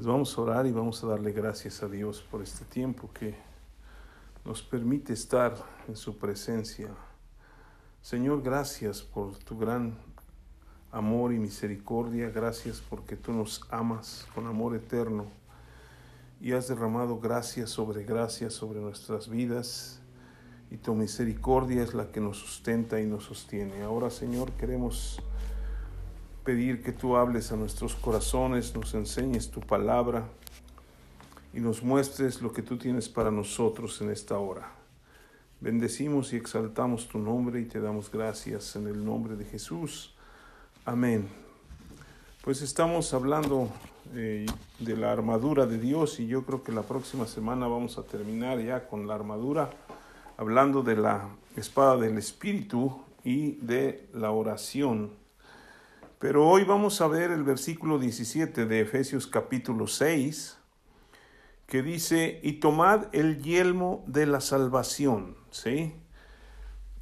Pues vamos a orar y vamos a darle gracias a Dios por este tiempo que nos permite estar en su presencia. Señor, gracias por tu gran amor y misericordia. Gracias porque tú nos amas con amor eterno y has derramado gracia sobre gracia sobre nuestras vidas. Y tu misericordia es la que nos sustenta y nos sostiene. Ahora, Señor, queremos pedir que tú hables a nuestros corazones, nos enseñes tu palabra y nos muestres lo que tú tienes para nosotros en esta hora. Bendecimos y exaltamos tu nombre y te damos gracias en el nombre de Jesús. Amén. Pues estamos hablando eh, de la armadura de Dios y yo creo que la próxima semana vamos a terminar ya con la armadura, hablando de la espada del Espíritu y de la oración. Pero hoy vamos a ver el versículo 17 de Efesios capítulo 6, que dice, y tomad el yelmo de la salvación, ¿sí?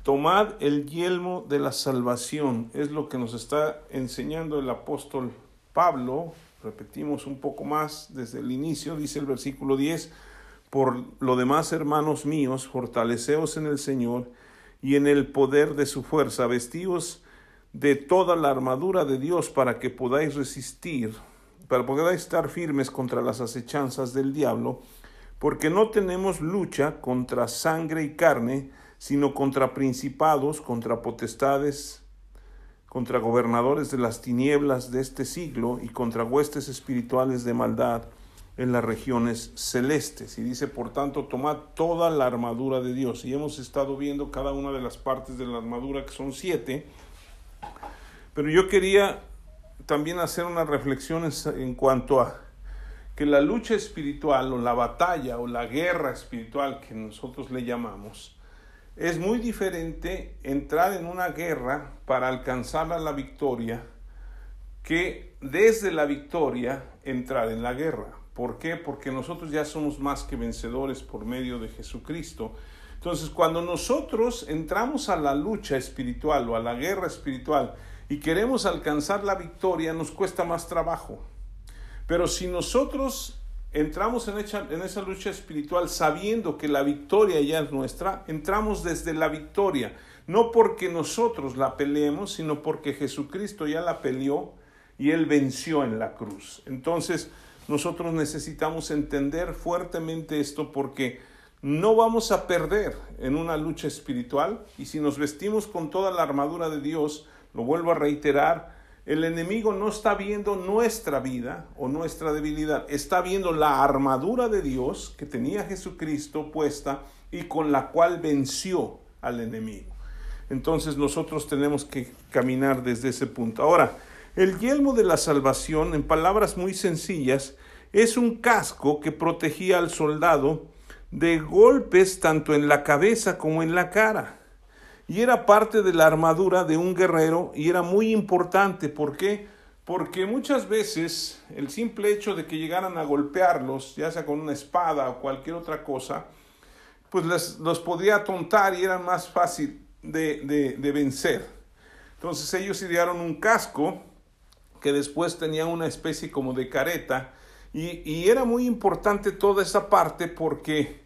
Tomad el yelmo de la salvación, es lo que nos está enseñando el apóstol Pablo, repetimos un poco más desde el inicio, dice el versículo 10, por lo demás, hermanos míos, fortaleceos en el Señor y en el poder de su fuerza, vestíos de toda la armadura de Dios para que podáis resistir, para podáis estar firmes contra las acechanzas del diablo, porque no tenemos lucha contra sangre y carne, sino contra principados, contra potestades, contra gobernadores de las tinieblas de este siglo y contra huestes espirituales de maldad en las regiones celestes. Y dice, por tanto, tomad toda la armadura de Dios. Y hemos estado viendo cada una de las partes de la armadura, que son siete, pero yo quería también hacer una reflexión en cuanto a que la lucha espiritual o la batalla o la guerra espiritual que nosotros le llamamos, es muy diferente entrar en una guerra para alcanzar la victoria que desde la victoria entrar en la guerra. ¿Por qué? Porque nosotros ya somos más que vencedores por medio de Jesucristo. Entonces, cuando nosotros entramos a la lucha espiritual o a la guerra espiritual, y queremos alcanzar la victoria, nos cuesta más trabajo. Pero si nosotros entramos en, en esa lucha espiritual sabiendo que la victoria ya es nuestra, entramos desde la victoria, no porque nosotros la peleemos, sino porque Jesucristo ya la peleó y Él venció en la cruz. Entonces, nosotros necesitamos entender fuertemente esto porque no vamos a perder en una lucha espiritual y si nos vestimos con toda la armadura de Dios, lo vuelvo a reiterar, el enemigo no está viendo nuestra vida o nuestra debilidad, está viendo la armadura de Dios que tenía Jesucristo puesta y con la cual venció al enemigo. Entonces nosotros tenemos que caminar desde ese punto. Ahora, el yelmo de la salvación, en palabras muy sencillas, es un casco que protegía al soldado de golpes tanto en la cabeza como en la cara y era parte de la armadura de un guerrero y era muy importante. ¿Por qué? Porque muchas veces el simple hecho de que llegaran a golpearlos, ya sea con una espada o cualquier otra cosa, pues les, los podía atontar y era más fácil de, de, vencer. Entonces ellos idearon un casco que después tenía una especie como de careta y, y era muy importante toda esa parte porque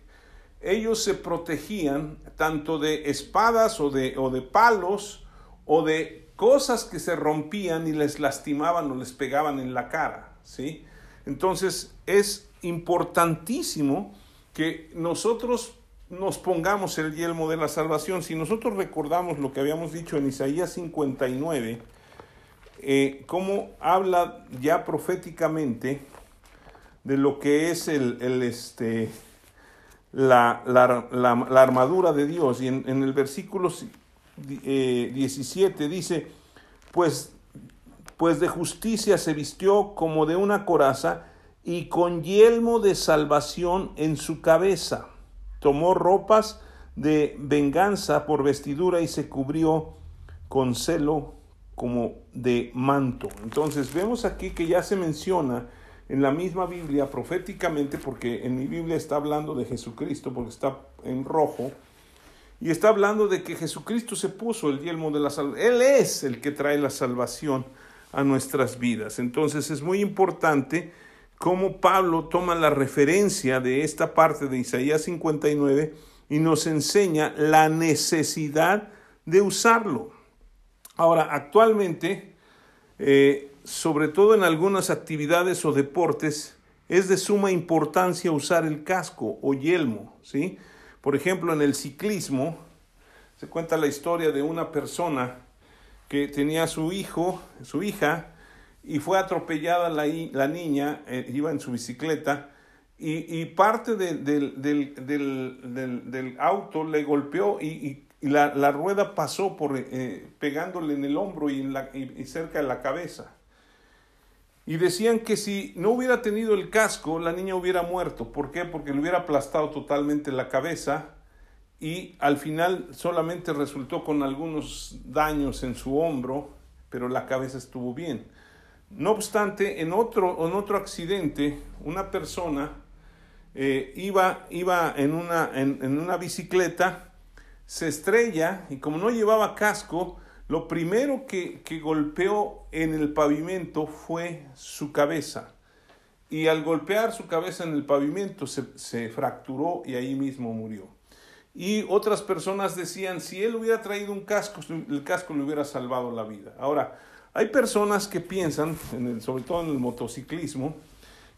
ellos se protegían tanto de espadas o de, o de palos o de cosas que se rompían y les lastimaban o les pegaban en la cara, ¿sí? Entonces es importantísimo que nosotros nos pongamos el yelmo de la salvación. Si nosotros recordamos lo que habíamos dicho en Isaías 59, eh, cómo habla ya proféticamente de lo que es el, el este, la, la, armadura de Dios. Y en, el versículo 17 eh, dice, pues, pues de justicia se vistió como de una coraza y con yelmo de salvación en su cabeza. Tomó ropas de venganza por vestidura y se cubrió con celo como de manto. Entonces vemos aquí que ya se menciona en la misma Biblia proféticamente, porque en mi Biblia está hablando de Jesucristo, porque está en rojo, y está hablando de que Jesucristo se puso el yelmo de la salvación. Él es el que trae la salvación a nuestras vidas. Entonces es muy importante cómo Pablo toma la referencia de esta parte de Isaías 59 y nos enseña la necesidad de usarlo. Ahora, actualmente, eh, sobre todo en algunas actividades o deportes, es de suma importancia usar el casco o yelmo, ¿sí? Por ejemplo, en el ciclismo se cuenta la historia de una persona que tenía su hijo, su hija, y fue atropellada la, la niña, eh, iba en su bicicleta, y, parte del, auto le golpeó y, la, rueda pasó por, eh, pegándole en el hombro y, la, y cerca de la cabeza. Y decían que si no hubiera tenido el casco, la niña hubiera muerto. ¿Por qué? Porque le hubiera aplastado totalmente la cabeza y al final solamente resultó con algunos daños en su hombro, pero la cabeza estuvo bien. No obstante, en otro, en otro accidente, una persona eh, iba, iba en, una, en una bicicleta, se estrella y como no llevaba casco, lo primero que, golpeó en el pavimento fue su cabeza. Y al golpear su cabeza en el pavimento se, fracturó y ahí mismo murió. Y otras personas decían, si él hubiera traído un casco, el casco le hubiera salvado la vida. Ahora, hay personas que piensan, sobre todo en el motociclismo,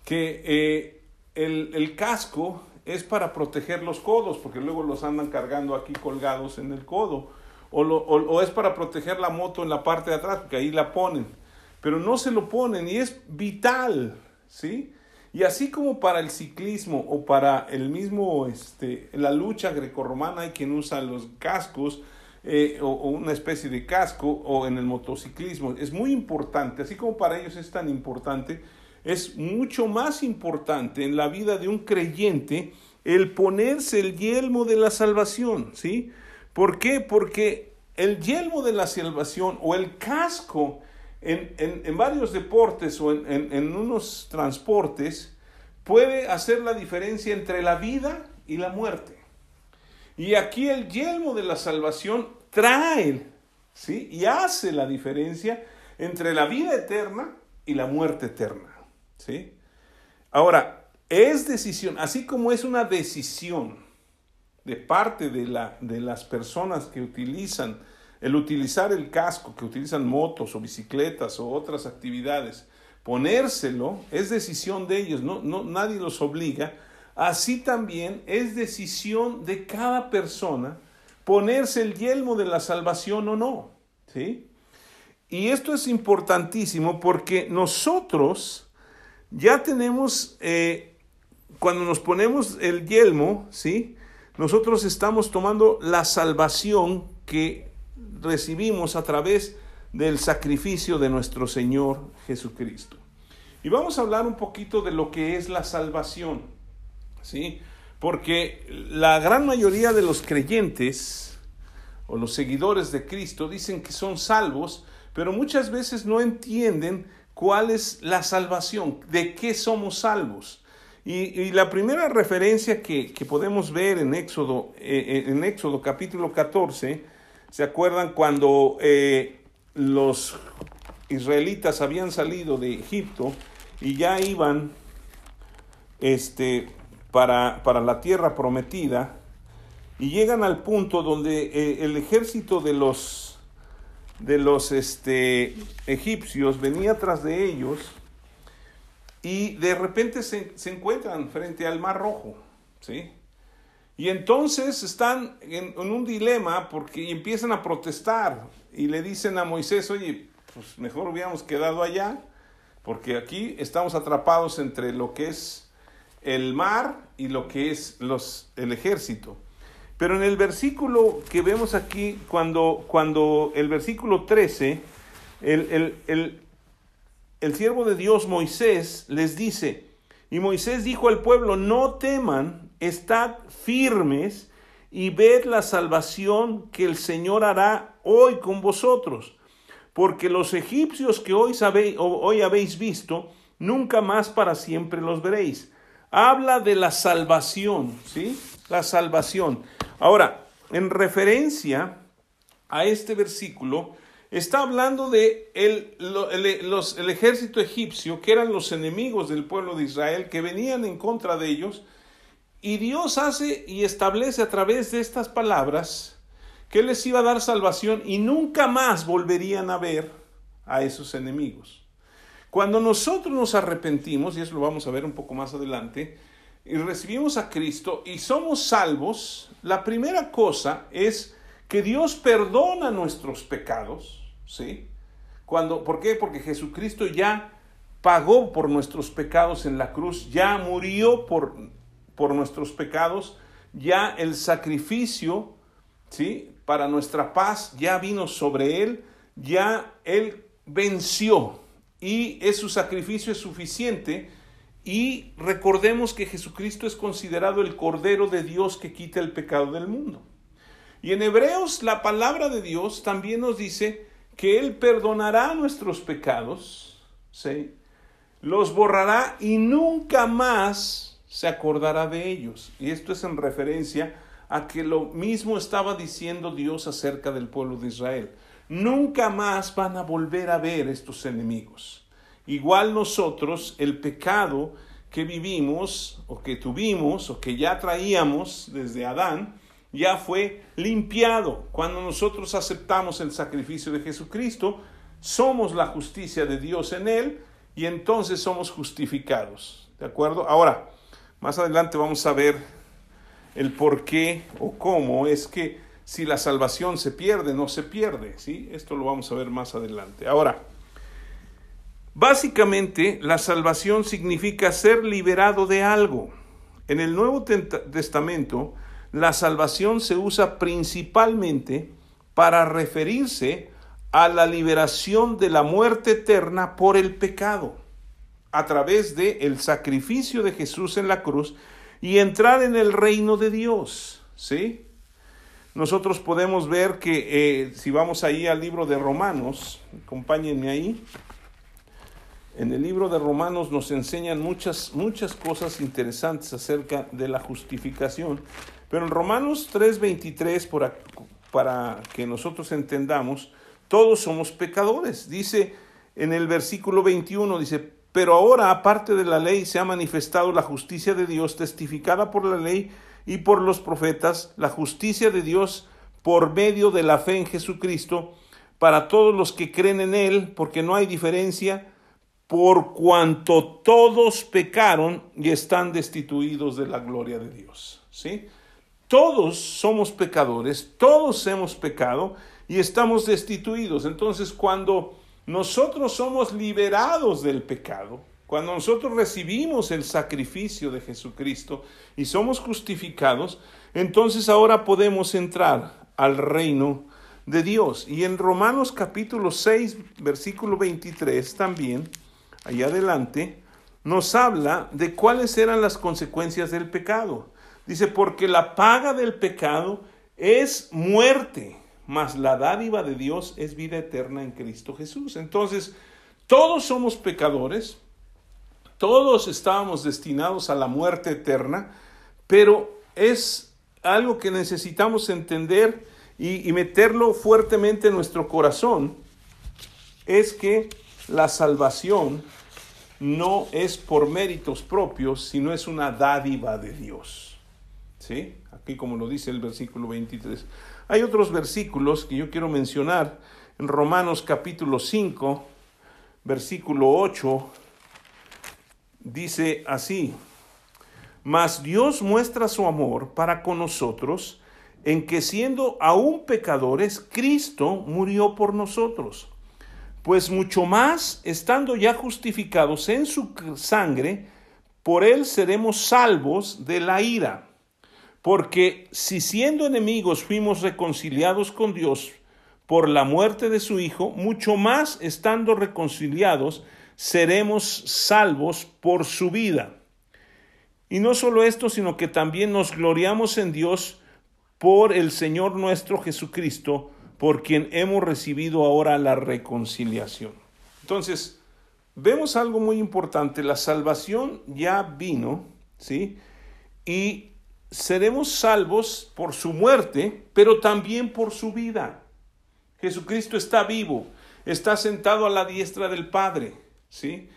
que eh, el, el, casco es para proteger los codos, porque luego los andan cargando aquí colgados en el codo o, es para proteger la moto en la parte de atrás, porque ahí la ponen, pero no se lo ponen y es vital, ¿sí? Y así como para el ciclismo o para el mismo, este, la lucha grecorromana hay quien usa los cascos eh, o, o, una especie de casco o en el motociclismo, es muy importante, así como para ellos es tan importante, es mucho más importante en la vida de un creyente el ponerse el yelmo de la salvación, ¿sí? ¿Por qué? Porque el yelmo de la salvación o el casco en, varios deportes o en, unos transportes puede hacer la diferencia entre la vida y la muerte. Y aquí el yelmo de la salvación trae, ¿sí? Y hace la diferencia entre la vida eterna y la muerte eterna, ¿sí? Ahora, es decisión, así como es una decisión de parte de, la, de las personas que utilizan, el utilizar el casco, que utilizan motos o bicicletas o otras actividades, ponérselo es decisión de ellos, no, no, nadie los obliga. Así también es decisión de cada persona ponerse el yelmo de la salvación o no. ¿sí? Y esto es importantísimo porque nosotros ya tenemos, eh, cuando nos ponemos el yelmo, ¿sí? Nosotros estamos tomando la salvación que recibimos a través del sacrificio de nuestro Señor Jesucristo. Y vamos a hablar un poquito de lo que es la salvación, ¿sí? Porque la gran mayoría de los creyentes o los seguidores de Cristo dicen que son salvos, pero muchas veces no entienden cuál es la salvación, de qué somos salvos. Y, la primera referencia que, podemos ver en Éxodo, eh, eh, en Éxodo capítulo 14, ¿se acuerdan cuando eh, los israelitas habían salido de Egipto y ya iban este, para, para la tierra prometida? Y llegan al punto donde el ejército de los, de los este, egipcios venía tras de ellos y de repente se, encuentran frente al Mar Rojo, ¿sí? Y entonces están en, un dilema porque empiezan a protestar y le dicen a Moisés, oye, pues mejor hubiéramos quedado allá, porque aquí estamos atrapados entre lo que es el mar y lo que es los, el ejército. Pero en el versículo que vemos aquí, cuando, cuando el versículo 13, el, el, el siervo de Dios Moisés les dice, y Moisés dijo al pueblo, no teman, estad firmes y ved la salvación que el Señor hará hoy con vosotros, porque los egipcios que hoy, sabéis, hoy habéis visto, nunca más para siempre los veréis. Habla de la salvación, ¿sí? La salvación. Ahora, en referencia a este versículo, está hablando de el, los, el ejército egipcio, que eran los enemigos del pueblo de Israel, que venían en contra de ellos, y Dios hace y establece a través de estas palabras que les iba a dar salvación y nunca más volverían a ver a esos enemigos. Cuando nosotros nos arrepentimos, y eso lo vamos a ver un poco más adelante, y recibimos a Cristo y somos salvos, la primera cosa es que Dios perdona nuestros pecados, ¿sí? Cuando, ¿Por qué? Porque Jesucristo ya pagó por nuestros pecados en la cruz, ya murió por, por nuestros pecados, ya el sacrificio, ¿sí? Para nuestra paz ya vino sobre él, ya él venció y es su sacrificio es suficiente y recordemos que Jesucristo es considerado el Cordero de Dios que quita el pecado del mundo. Y en Hebreos la palabra de Dios también nos dice que Él perdonará nuestros pecados, ¿sí? los borrará y nunca más se acordará de ellos. Y esto es en referencia a que lo mismo estaba diciendo Dios acerca del pueblo de Israel. Nunca más van a volver a ver estos enemigos. Igual nosotros, el pecado que vivimos o que tuvimos o que ya traíamos desde Adán, ya fue limpiado. Cuando nosotros aceptamos el sacrificio de Jesucristo, somos la justicia de Dios en Él y entonces somos justificados. ¿De acuerdo? Ahora, más adelante vamos a ver el por qué o cómo es que si la salvación se pierde, no se pierde. ¿sí? Esto lo vamos a ver más adelante. Ahora, Básicamente, la salvación significa ser liberado de algo. En el Nuevo Testamento, la salvación se usa principalmente para referirse a la liberación de la muerte eterna por el pecado, a través de el sacrificio de Jesús en la cruz y entrar en el reino de Dios, ¿sí? Nosotros podemos ver que eh, si vamos ahí al libro de Romanos, acompáñenme ahí, en el libro de Romanos nos enseñan muchas, muchas cosas interesantes acerca de la justificación, pero en Romanos 3:23, para, para que nosotros entendamos, todos somos pecadores. Dice en el versículo 21, dice, pero ahora aparte de la ley se ha manifestado la justicia de Dios testificada por la ley y por los profetas, la justicia de Dios por medio de la fe en Jesucristo, para todos los que creen en Él, porque no hay diferencia, por cuanto todos pecaron y están destituidos de la gloria de Dios. ¿Sí? Todos somos pecadores, todos hemos pecado y estamos destituidos. Entonces, cuando nosotros somos liberados del pecado, cuando nosotros recibimos el sacrificio de Jesucristo y somos justificados, entonces ahora podemos entrar al reino de Dios. Y en Romanos capítulo 6, versículo 23 también, ahí adelante, nos habla de cuáles eran las consecuencias del pecado. Dice, porque la paga del pecado es muerte, mas la dádiva de Dios es vida eterna en Cristo Jesús. Entonces, todos somos pecadores, todos estábamos destinados a la muerte eterna, pero es algo que necesitamos entender y, y meterlo fuertemente en nuestro corazón, es que la salvación no es por méritos propios, sino es una dádiva de Dios. ¿Sí? Aquí como lo dice el versículo 23. Hay otros versículos que yo quiero mencionar. En Romanos capítulo 5, versículo 8, dice así, mas Dios muestra su amor para con nosotros en que siendo aún pecadores, Cristo murió por nosotros pues mucho más, estando ya justificados en su sangre, por él seremos salvos de la ira. Porque si siendo enemigos fuimos reconciliados con Dios por la muerte de su Hijo, mucho más estando reconciliados seremos salvos por su vida. Y no solo esto, sino que también nos gloriamos en Dios por el Señor nuestro Jesucristo, por quien hemos recibido ahora la reconciliación. Entonces, vemos algo muy importante, la salvación ya vino, ¿sí? Y seremos salvos por su muerte, pero también por su vida. Jesucristo está vivo, está sentado a la diestra del Padre, ¿sí?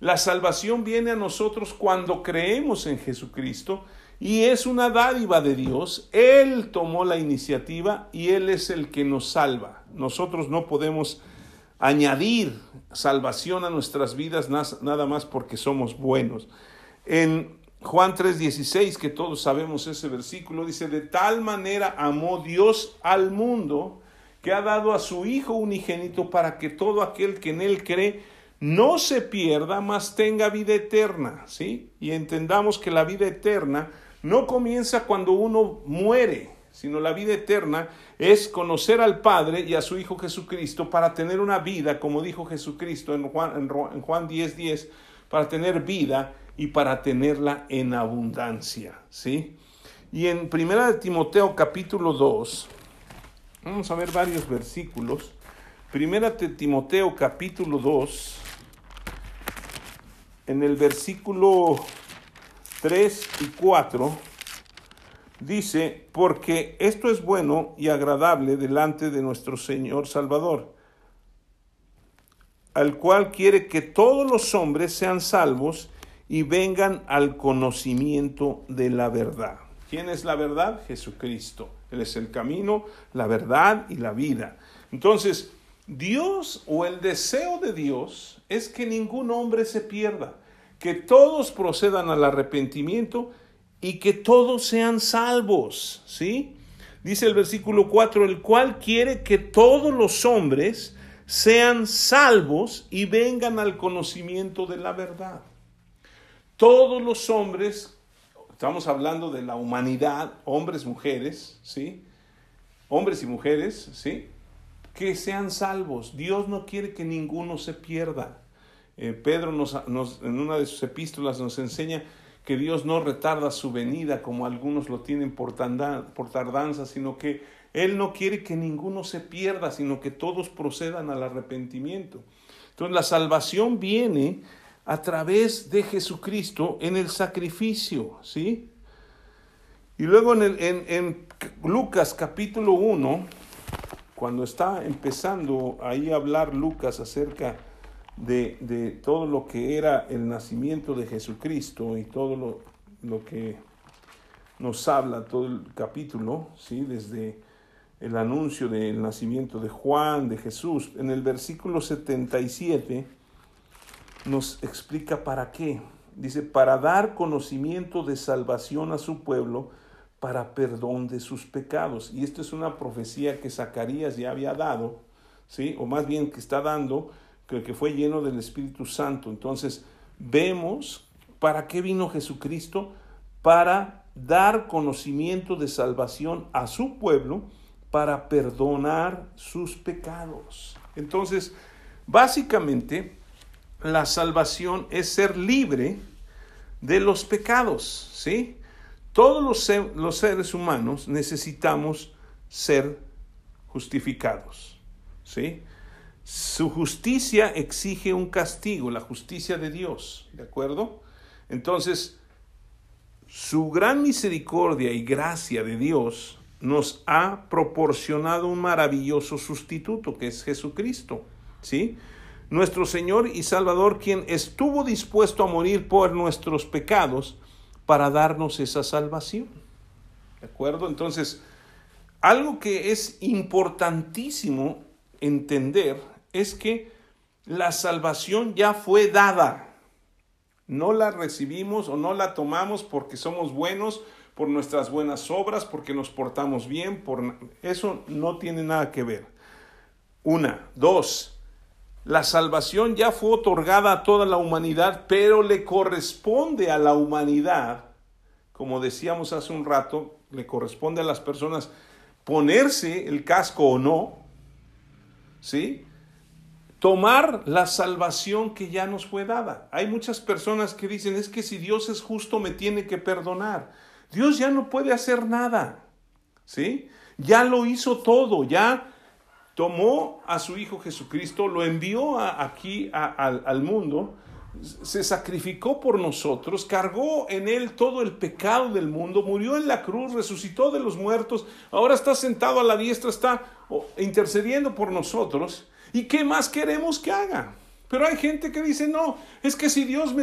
La salvación viene a nosotros cuando creemos en Jesucristo y es una dádiva de Dios. Él tomó la iniciativa y Él es el que nos salva. Nosotros no podemos añadir salvación a nuestras vidas nada más porque somos buenos. En Juan 3:16, que todos sabemos ese versículo, dice, de tal manera amó Dios al mundo que ha dado a su Hijo unigénito para que todo aquel que en él cree no se pierda, mas tenga vida eterna, ¿sí? Y entendamos que la vida eterna no comienza cuando uno muere, sino la vida eterna es conocer al Padre y a su Hijo Jesucristo para tener una vida, como dijo Jesucristo en Juan, en Juan 10, 10, para tener vida y para tenerla en abundancia, ¿sí? Y en Primera de Timoteo capítulo 2, Vamos a ver varios versículos. Primera de Timoteo capítulo 2, en el versículo 3 y 4, dice, porque esto es bueno y agradable delante de nuestro Señor Salvador, al cual quiere que todos los hombres sean salvos y vengan al conocimiento de la verdad. ¿Quién es la verdad? Jesucristo. Él es el camino, la verdad y la vida. Entonces, Dios o el deseo de Dios es que ningún hombre se pierda, que todos procedan al arrepentimiento y que todos sean salvos, ¿sí? Dice el versículo 4, el cual quiere que todos los hombres sean salvos y vengan al conocimiento de la verdad. Todos los hombres Estamos hablando de la humanidad, hombres, mujeres, ¿sí? Hombres y mujeres, ¿sí? Que sean salvos. Dios no quiere que ninguno se pierda. Eh, Pedro nos, en una de sus epístolas nos enseña que Dios no retarda su venida como algunos lo tienen por, por tardanza, sino que Él no quiere que ninguno se pierda, sino que todos procedan al arrepentimiento. Entonces la salvación viene a través de Jesucristo en el sacrificio, ¿sí? Y luego en, en, Lucas capítulo 1, cuando está empezando ahí a hablar Lucas acerca de, de, todo lo que era el nacimiento de Jesucristo y todo lo, lo que nos habla todo el capítulo, ¿sí? desde el anuncio del nacimiento de Juan, de Jesús, en el versículo 77 nos explica para qué. Dice, para dar conocimiento de salvación a su pueblo, para perdón de sus pecados. Y esto es una profecía que Zacarías ya había dado, ¿sí? O más bien que está dando, que, que fue lleno del Espíritu Santo. Entonces, vemos para qué vino Jesucristo, para dar conocimiento de salvación a su pueblo, para perdonar sus pecados. Entonces, básicamente, la salvación es ser libre de los pecados, ¿sí? Todos los, seres humanos necesitamos ser justificados, ¿sí? Su justicia exige un castigo, la justicia de Dios, ¿de acuerdo? Entonces, su gran misericordia y gracia de Dios nos ha proporcionado un maravilloso sustituto que es Jesucristo, ¿sí? Nuestro Señor y Salvador, quien estuvo dispuesto a morir por nuestros pecados para darnos esa salvación. ¿De acuerdo? Entonces, algo que es importantísimo entender es que la salvación ya fue dada. No la recibimos o no la tomamos porque somos buenos, por nuestras buenas obras, porque nos portamos bien, por eso no tiene nada que ver. Una, dos, la salvación ya fue otorgada a toda la humanidad, pero le corresponde a la humanidad, como decíamos hace un rato, le corresponde a las personas ponerse el casco o no, ¿sí? Tomar la salvación que ya nos fue dada. Hay muchas personas que dicen, es que si Dios es justo me tiene que perdonar. Dios ya no puede hacer nada, ¿sí? Ya lo hizo todo, ya tomó a su Hijo Jesucristo, lo envió aquí al mundo se sacrificó por nosotros, cargó en él todo el pecado del mundo, murió en la cruz, resucitó de los muertos, ahora está sentado a la diestra, está intercediendo por nosotros. ¿Y qué más queremos que haga? Pero hay gente que dice, no, es que si Dios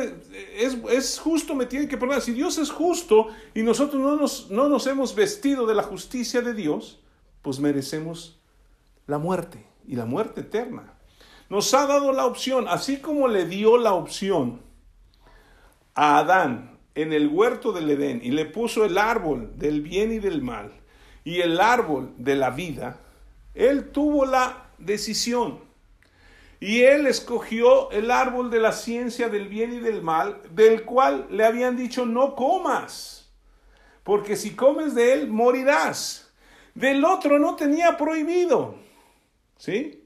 es, justo, me tiene que perdonar. Si Dios es justo y nosotros no nos, no nos hemos vestido de la justicia de Dios, pues merecemos la muerte y la muerte eterna. Nos ha dado la opción, así como le dio la opción a Adán en el huerto del Edén y le puso el árbol del bien y del mal y el árbol de la vida, él tuvo la decisión y él escogió el árbol de la ciencia del bien y del mal, del cual le habían dicho no comas, porque si comes de él morirás. Del otro no tenía prohibido. ¿Sí?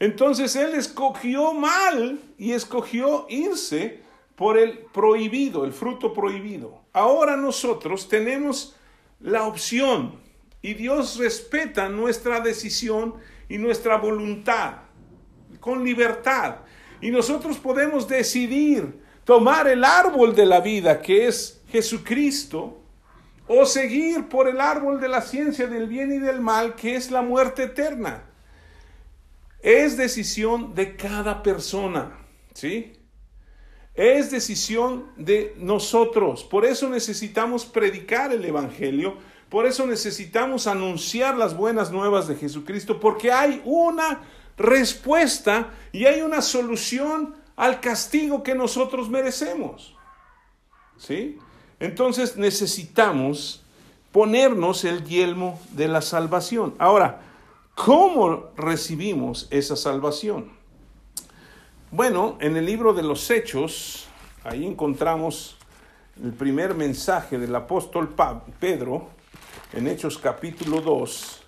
Entonces él escogió mal y escogió irse por el prohibido, el fruto prohibido. Ahora nosotros tenemos la opción y Dios respeta nuestra decisión y nuestra voluntad con libertad. Y nosotros podemos decidir tomar el árbol de la vida, que es Jesucristo, o seguir por el árbol de la ciencia del bien y del mal, que es la muerte eterna. Es decisión de cada persona, ¿sí? Es decisión de nosotros. Por eso necesitamos predicar el Evangelio, por eso necesitamos anunciar las buenas nuevas de Jesucristo, porque hay una respuesta y hay una solución al castigo que nosotros merecemos. ¿Sí? Entonces necesitamos ponernos el yelmo de la salvación. Ahora, ¿cómo recibimos esa salvación? Bueno, en el libro de los Hechos, ahí encontramos el primer mensaje del apóstol Pedro, en Hechos capítulo 2,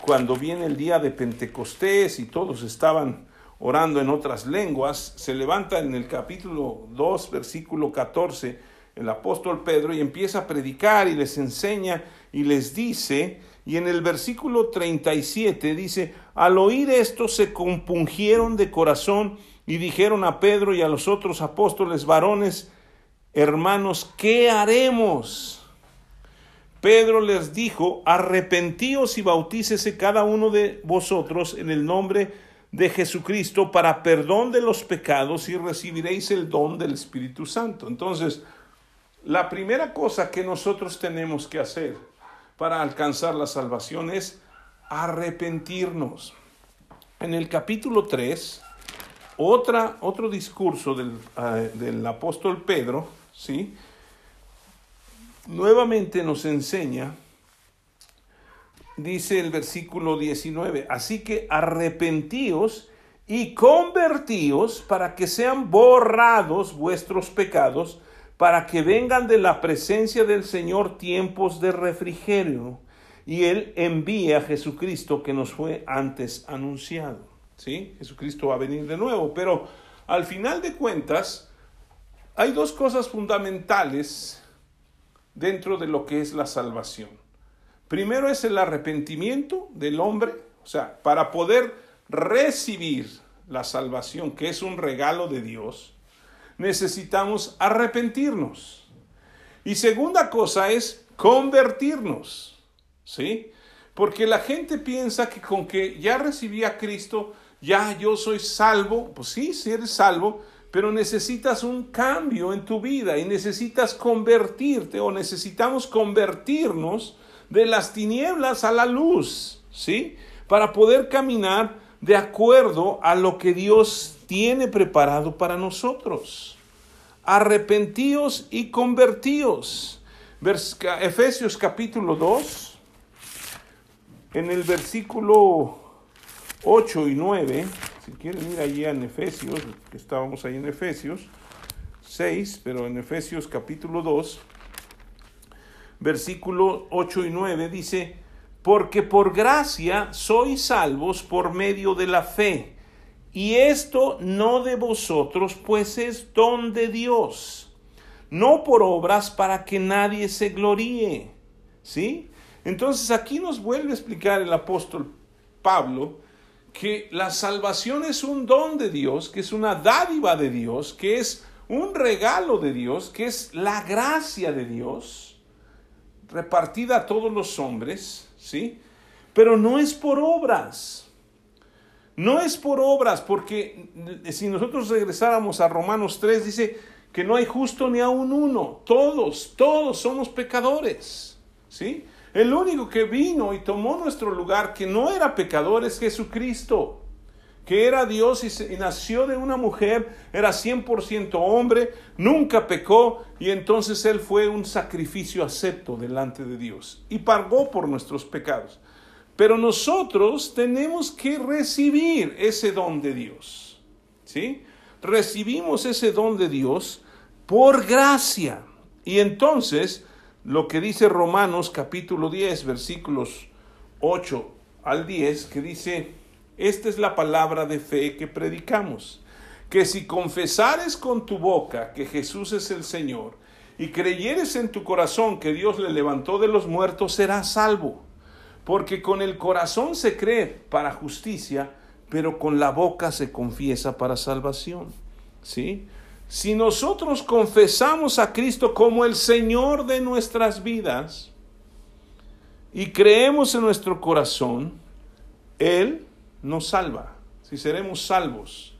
cuando viene el día de Pentecostés y todos estaban orando en otras lenguas, se levanta en el capítulo 2, versículo 14, el apóstol Pedro y empieza a predicar y les enseña y les dice, y en el versículo 37 dice, al oír esto se compungieron de corazón y dijeron a Pedro y a los otros apóstoles varones, hermanos, ¿qué haremos? Pedro les dijo, arrepentíos y bautícese cada uno de vosotros en el nombre de Jesucristo para perdón de los pecados y recibiréis el don del Espíritu Santo. Entonces, la primera cosa que nosotros tenemos que hacer para alcanzar la salvación es arrepentirnos. En el capítulo 3, otra, otro discurso del, eh, del apóstol Pedro, ¿sí? nuevamente nos enseña, dice el versículo 19, así que arrepentíos y convertíos para que sean borrados vuestros pecados, para que vengan de la presencia del Señor tiempos de refrigerio, y Él envía a Jesucristo que nos fue antes anunciado. ¿Sí? Jesucristo va a venir de nuevo, pero al final de cuentas, hay dos cosas fundamentales dentro de lo que es la salvación. Primero es el arrepentimiento del hombre, o sea, para poder recibir la salvación, que es un regalo de Dios, necesitamos arrepentirnos. Y segunda cosa es convertirnos, ¿sí? Porque la gente piensa que con que ya recibí a Cristo, ya yo soy salvo, pues sí, si eres salvo, pero necesitas un cambio en tu vida y necesitas convertirte o necesitamos convertirnos de las tinieblas a la luz, ¿sí? Para poder caminar de acuerdo a lo que Dios tiene preparado para nosotros. Arrepentíos y convertíos. Efesios capítulo 2, en el versículo 8 y 9 si quieren ir allí en Efesios, que estábamos ahí en Efesios 6, pero en Efesios capítulo 2, versículo 8 y 9 dice, porque por gracia sois salvos por medio de la fe, y esto no de vosotros, pues es don de Dios, no por obras para que nadie se gloríe. ¿Sí? Entonces aquí nos vuelve a explicar el apóstol Pablo que la salvación es un don de Dios, que es una dádiva de Dios, que es un regalo de Dios, que es la gracia de Dios, repartida a todos los hombres, ¿sí? Pero no es por obras. No es por obras, porque si nosotros regresáramos a Romanos 3, dice que no hay justo ni a un uno. Todos, todos somos pecadores. ¿Sí? El único que vino y tomó nuestro lugar, que no era pecador, es Jesucristo, que era Dios y, nació de una mujer, era 100% hombre, nunca pecó y entonces Él fue un sacrificio acepto delante de Dios y pagó por nuestros pecados. Pero nosotros tenemos que recibir ese don de Dios. ¿Sí? Recibimos ese don de Dios por gracia. Y entonces, lo que dice Romanos capítulo 10, versículos 8 al 10, que dice, esta es la palabra de fe que predicamos, que si confesares con tu boca que Jesús es el Señor y creyeres en tu corazón que Dios le levantó de los muertos, serás salvo. Porque con el corazón se cree para justicia, pero con la boca se confiesa para salvación. ¿Sí? Si nosotros confesamos a Cristo como el Señor de nuestras vidas y creemos en nuestro corazón, Él nos salva, si seremos salvos.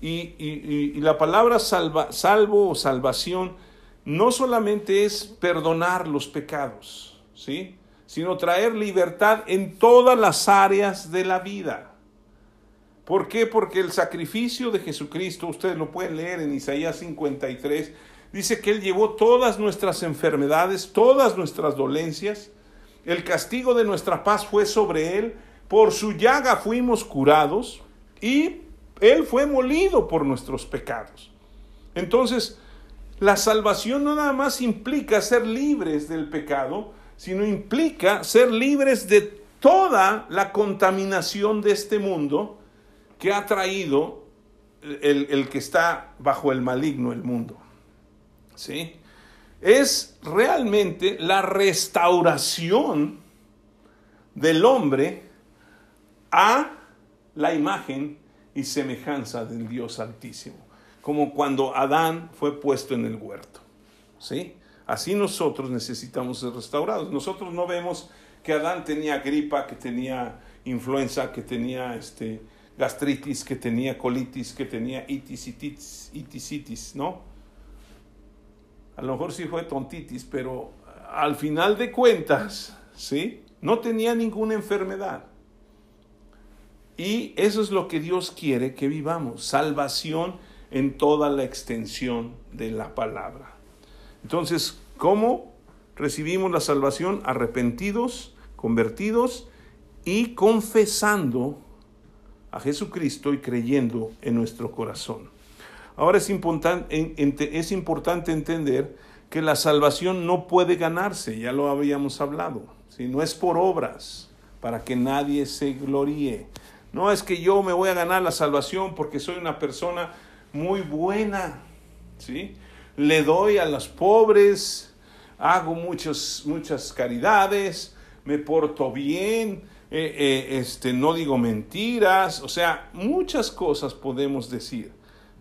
Y, la palabra salva, salvo o salvación no solamente es perdonar los pecados, ¿sí? Sino traer libertad en todas las áreas de la vida. ¿Por qué? Porque el sacrificio de Jesucristo, ustedes lo pueden leer en Isaías 53, dice que Él llevó todas nuestras enfermedades, todas nuestras dolencias, el castigo de nuestra paz fue sobre Él, por su llaga fuimos curados y Él fue molido por nuestros pecados. Entonces, la salvación no nada más implica ser libres del pecado, sino implica ser libres de toda la contaminación de este mundo que ha traído el, que está bajo el maligno, el mundo. ¿Sí? Es realmente la restauración del hombre a la imagen y semejanza del Dios Altísimo, como cuando Adán fue puesto en el huerto. ¿Sí? Así nosotros necesitamos ser restaurados. Nosotros no vemos que Adán tenía gripa, que tenía influenza, que tenía este, gastritis, que tenía colitis, que tenía itis, itis, ¿no? A lo mejor sí fue tontitis, pero al final de cuentas, ¿sí? No tenía ninguna enfermedad. Y eso es lo que Dios quiere que vivamos, salvación en toda la extensión de la palabra. Entonces, ¿cómo recibimos la salvación? Arrepentidos, convertidos y confesando a Jesucristo y creyendo en nuestro corazón. Ahora es importante, entender que la salvación no puede ganarse, ya lo habíamos hablado, si no es por obras, para que nadie se gloríe. No es que yo me voy a ganar la salvación porque soy una persona muy buena, ¿sí? Le doy a los pobres, hago muchas, muchas caridades, me porto bien, eh, eh, este, no digo mentiras, o sea, muchas cosas podemos decir,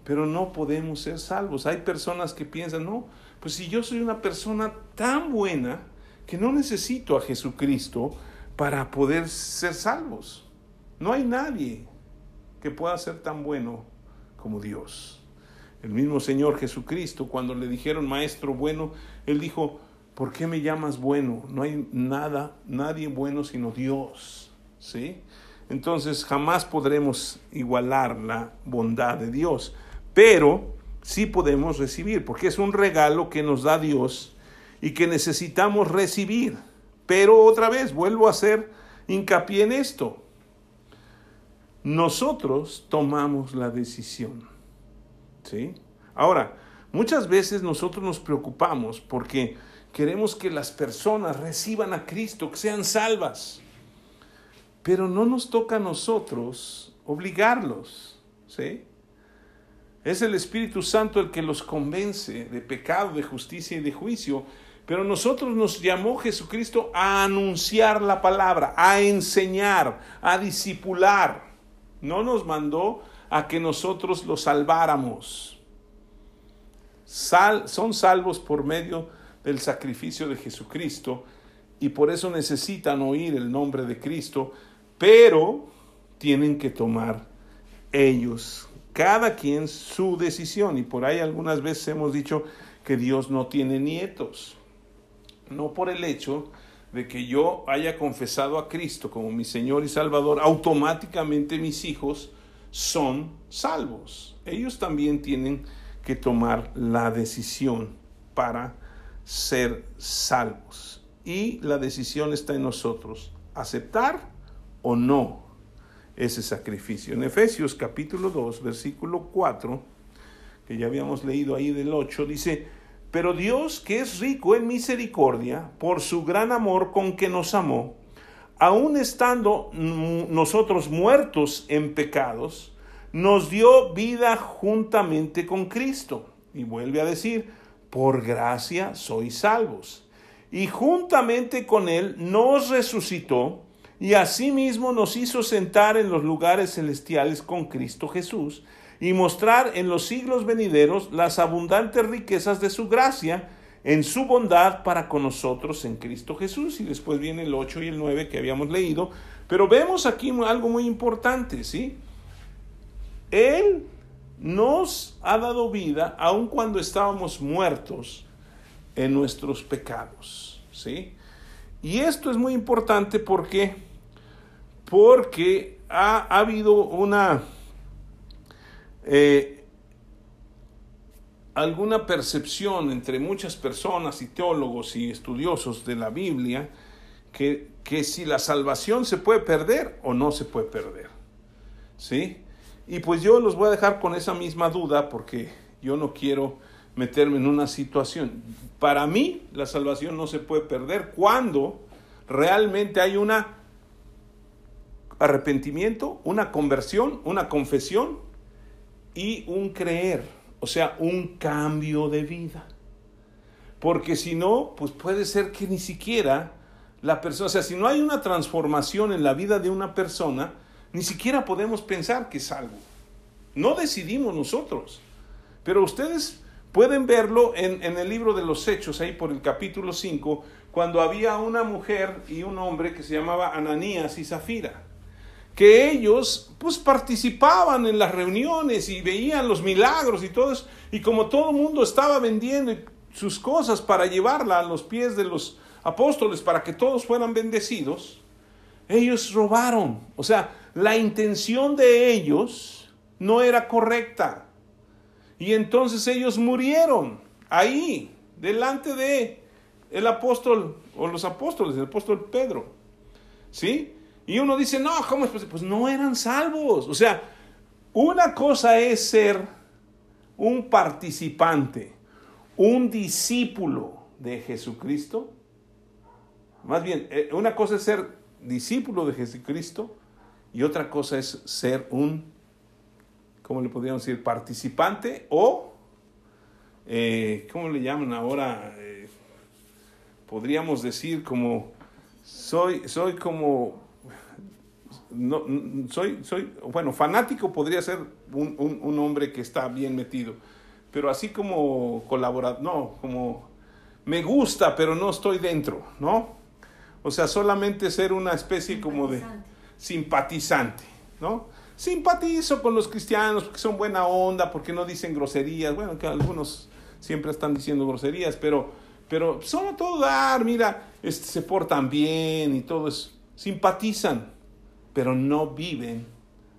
pero no podemos ser salvos. Hay personas que piensan, no, pues si yo soy una persona tan buena que no necesito a Jesucristo para poder ser salvos. No hay nadie que pueda ser tan bueno como Dios. El mismo Señor Jesucristo, cuando le dijeron, Maestro bueno, Él dijo, ¿por qué me llamas bueno? No hay nada, nadie bueno sino Dios. ¿Sí? Entonces jamás podremos igualar la bondad de Dios, pero sí podemos recibir, porque es un regalo que nos da Dios y que necesitamos recibir. Pero otra vez, vuelvo a hacer hincapié en esto. Nosotros tomamos la decisión. ¿Sí? Ahora, muchas veces nosotros nos preocupamos porque queremos que las personas reciban a Cristo, que sean salvas. Pero no nos toca a nosotros obligarlos, ¿sí? Es el Espíritu Santo el que los convence de pecado, de justicia y de juicio. Pero nosotros nos llamó Jesucristo a anunciar la palabra, a enseñar, a disipular, no nos mandó a que nosotros los salváramos. Sal, son salvos por medio del sacrificio de Jesucristo y por eso necesitan oír el nombre de Cristo, pero tienen que tomar ellos, cada quien su decisión. Y por ahí algunas veces hemos dicho que Dios no tiene nietos, no por el hecho de que yo haya confesado a Cristo como mi Señor y Salvador, automáticamente mis hijos son salvos. Ellos también tienen que tomar la decisión para ser salvos. Y la decisión está en nosotros, aceptar o no ese sacrificio. En Efesios capítulo 2, versículo 4, que ya habíamos leído ahí del 8, dice, pero Dios, que es rico en misericordia, por su gran amor con que nos amó, aun estando nosotros muertos en pecados, nos dio vida juntamente con Cristo. Y vuelve a decir, por gracia sois salvos. Y juntamente con Él nos resucitó y asimismo nos hizo sentar en los lugares celestiales con Cristo Jesús y mostrar en los siglos venideros las abundantes riquezas de su gracia en su bondad para con nosotros en Cristo Jesús. Y después viene el 8 y el 9 que habíamos leído. Pero vemos aquí algo muy importante, ¿sí? Él nos ha dado vida aun cuando estábamos muertos en nuestros pecados, ¿sí? Y esto es muy importante porque, porque ha, ha habido una eh, alguna percepción entre muchas personas y teólogos y estudiosos de la Biblia que, que si la salvación se puede perder o no se puede perder. ¿Sí? Y pues yo los voy a dejar con esa misma duda porque yo no quiero meterme en una situación. Para mí la salvación no se puede perder cuando realmente hay una arrepentimiento, una conversión, una confesión y un creer, o sea, un cambio de vida. Porque si no, pues puede ser que ni siquiera la persona, o sea, si no hay una transformación en la vida de una persona, ni siquiera podemos pensar que es algo. No decidimos nosotros. Pero ustedes pueden verlo en, en, el libro de los Hechos, ahí por el capítulo 5, cuando había una mujer y un hombre que se llamaba Ananías y Zafira que ellos pues participaban en las reuniones y veían los milagros y todo eso, y como todo el mundo estaba vendiendo sus cosas para llevarla a los pies de los apóstoles para que todos fueran bendecidos, ellos robaron. O sea, la intención de ellos no era correcta. Y entonces ellos murieron ahí, delante de el apóstol o los apóstoles, el apóstol Pedro. ¿Sí? Y uno dice, no, ¿cómo es posible? Pues no eran salvos. O sea, una cosa es ser un participante, un discípulo de Jesucristo. Más bien, eh, una cosa es ser discípulo de Jesucristo y otra cosa es ser un, ¿cómo le podríamos decir? Participante o, eh, ¿cómo le llaman ahora? Eh, podríamos decir como, soy, soy como no, soy, soy, bueno, fanático podría ser un, un, hombre que está bien metido, pero así como colaborador, no, como me gusta, pero no estoy dentro, ¿no? O sea, solamente ser una especie como de simpatizante, ¿no? Simpatizo con los cristianos porque son buena onda, porque no dicen groserías, bueno, que algunos siempre están diciendo groserías, pero, pero solo todo dar, mira, este, se portan bien y todo es, simpatizan, pero no viven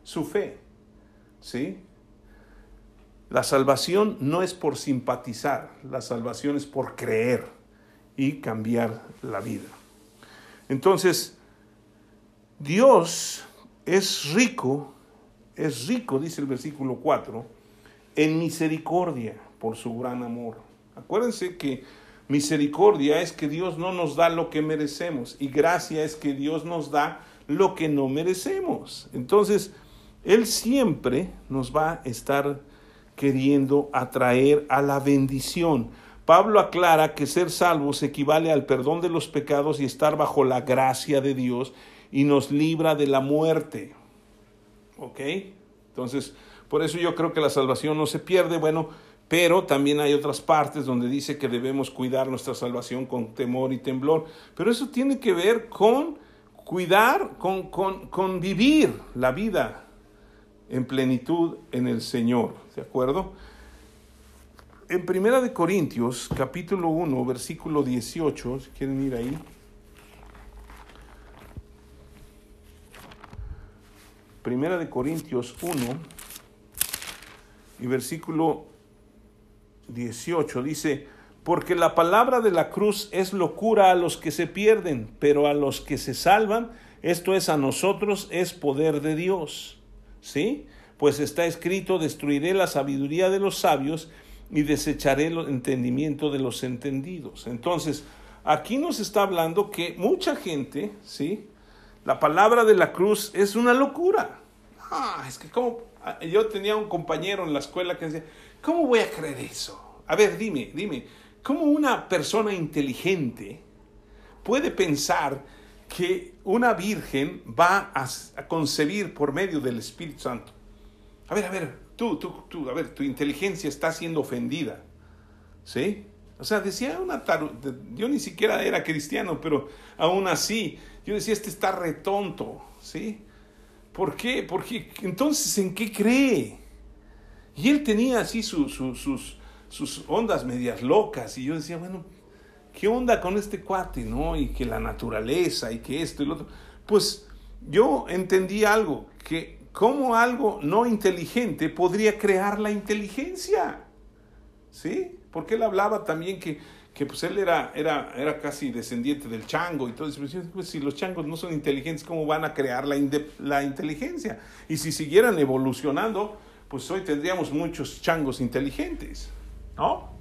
su fe. ¿Sí? La salvación no es por simpatizar, la salvación es por creer y cambiar la vida. Entonces, Dios es rico, es rico, dice el versículo 4, en misericordia por su gran amor. Acuérdense que misericordia es que Dios no nos da lo que merecemos y gracia es que Dios nos da lo que no merecemos. Entonces, Él siempre nos va a estar queriendo atraer a la bendición. Pablo aclara que ser salvos equivale al perdón de los pecados y estar bajo la gracia de Dios y nos libra de la muerte. ¿Ok? Entonces, por eso yo creo que la salvación no se pierde, bueno, pero también hay otras partes donde dice que debemos cuidar nuestra salvación con temor y temblor. Pero eso tiene que ver con cuidar, con, con, con vivir la vida en plenitud en el Señor, ¿de acuerdo? En Primera de Corintios, capítulo 1, versículo 18, si quieren ir ahí. Primera de Corintios 1 y versículo 18 dice, porque la palabra de la cruz es locura a los que se pierden, pero a los que se salvan, esto es a nosotros, es poder de Dios. ¿Sí? Pues está escrito, destruiré la sabiduría de los sabios y desecharé el entendimiento de los entendidos. Entonces, aquí nos está hablando que mucha gente, ¿sí? La palabra de la cruz es una locura. Ah, es que como yo tenía un compañero en la escuela que decía, ¿cómo voy a creer eso? A ver, dime, dime, ¿cómo una persona inteligente puede pensar que una virgen va a, concebir por medio del Espíritu Santo? A ver, a ver, tú, tú, tú, a ver, tu inteligencia está siendo ofendida. ¿Sí? O sea, decía una yo ni siquiera era cristiano, pero aún así, yo decía, este está retonto, ¿sí? ¿Por qué? Porque entonces, ¿en qué cree? Y él tenía así sus, sus ondas medias locas, y yo decía, bueno, ¿qué onda con este cuate, no? Y que la naturaleza, y que esto y lo otro. Pues yo entendí algo, que cómo algo no inteligente podría crear la inteligencia. ¿Sí? Porque él hablaba también que, que pues él era, era, era casi descendiente del chango y todo eso. Pues si los changos no son inteligentes, ¿cómo van a crear la, la inteligencia? Y si siguieran evolucionando, pues hoy tendríamos muchos changos inteligentes, ¿no?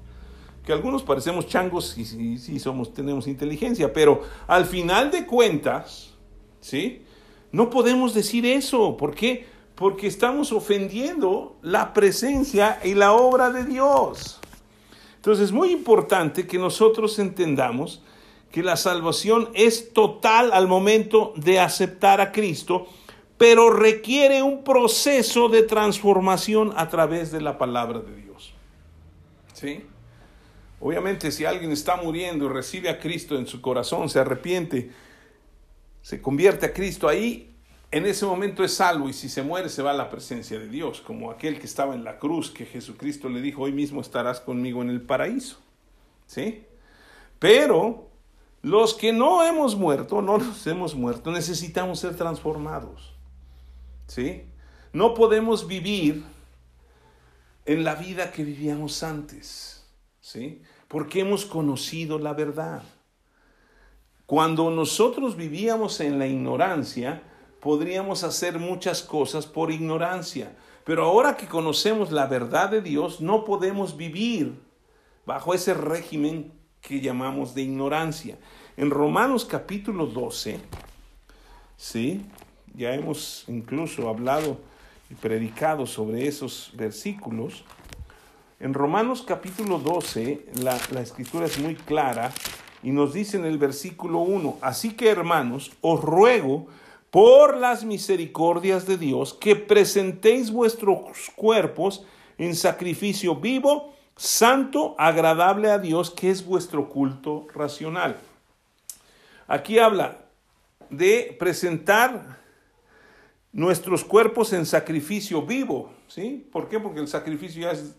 Que algunos parecemos changos y sí somos, tenemos inteligencia, pero al final de cuentas, ¿sí? No podemos decir eso. ¿Por qué? Porque estamos ofendiendo la presencia y la obra de Dios. Entonces es muy importante que nosotros entendamos que la salvación es total al momento de aceptar a Cristo, pero requiere un proceso de transformación a través de la palabra de Dios. ¿Sí? Obviamente si alguien está muriendo y recibe a Cristo en su corazón, se arrepiente, se convierte a Cristo, ahí en ese momento es salvo y si se muere se va a la presencia de Dios, como aquel que estaba en la cruz, que Jesucristo le dijo, hoy mismo estarás conmigo en el paraíso. ¿Sí? Pero los que no hemos muerto, no nos hemos muerto, necesitamos ser transformados. ¿Sí? No podemos vivir en la vida que vivíamos antes. ¿Sí? Porque hemos conocido la verdad. Cuando nosotros vivíamos en la ignorancia, podríamos hacer muchas cosas por ignorancia. Pero ahora que conocemos la verdad de Dios, no podemos vivir bajo ese régimen que llamamos de ignorancia. En Romanos capítulo 12, ¿sí? ya hemos incluso hablado y predicado sobre esos versículos. En Romanos capítulo 12, la, la escritura es muy clara y nos dice en el versículo 1, así que hermanos, os ruego por las misericordias de Dios que presentéis vuestros cuerpos en sacrificio vivo, santo, agradable a Dios, que es vuestro culto racional. Aquí habla de presentar nuestros cuerpos en sacrificio vivo, ¿sí? ¿Por qué? Porque el sacrificio ya es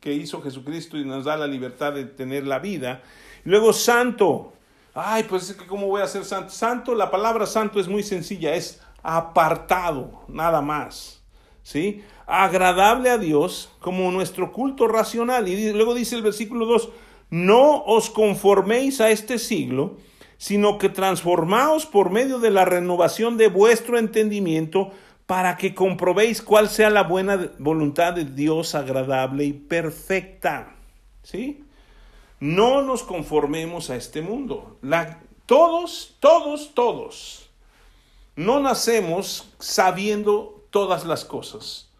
que hizo Jesucristo y nos da la libertad de tener la vida. Luego santo. Ay, pues es que cómo voy a ser santo. Santo, la palabra santo es muy sencilla, es apartado, nada más. ¿Sí? Agradable a Dios como nuestro culto racional. Y luego dice el versículo 2, no os conforméis a este siglo, sino que transformaos por medio de la renovación de vuestro entendimiento para que comprobéis cuál sea la buena voluntad de Dios agradable y perfecta. ¿Sí? No nos conformemos a este mundo. Todos, todos, todos. No nacemos sabiendo todas las cosas.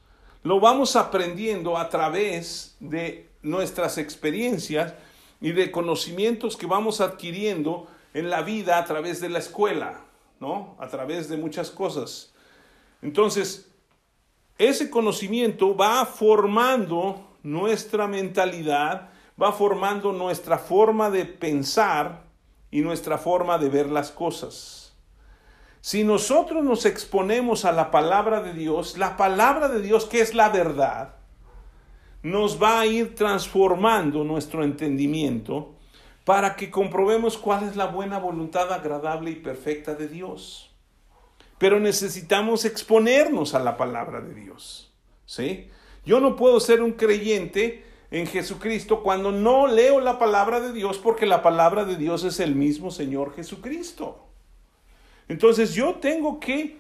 Lo vamos aprendiendo a través de nuestras experiencias y de conocimientos que vamos adquiriendo en la vida a través de la escuela, ¿no? A través de muchas cosas. Entonces, ese conocimiento va formando nuestra mentalidad, va formando nuestra forma de pensar y nuestra forma de ver las cosas. Si nosotros nos exponemos a la palabra de Dios, la palabra de Dios que es la verdad, nos va a ir transformando nuestro entendimiento para que comprobemos cuál es la buena voluntad agradable y perfecta de Dios. Pero necesitamos exponernos a la palabra de Dios. ¿Sí? Yo no puedo ser un creyente en Jesucristo cuando no leo la palabra de Dios porque la palabra de Dios es el mismo Señor Jesucristo. Entonces yo tengo que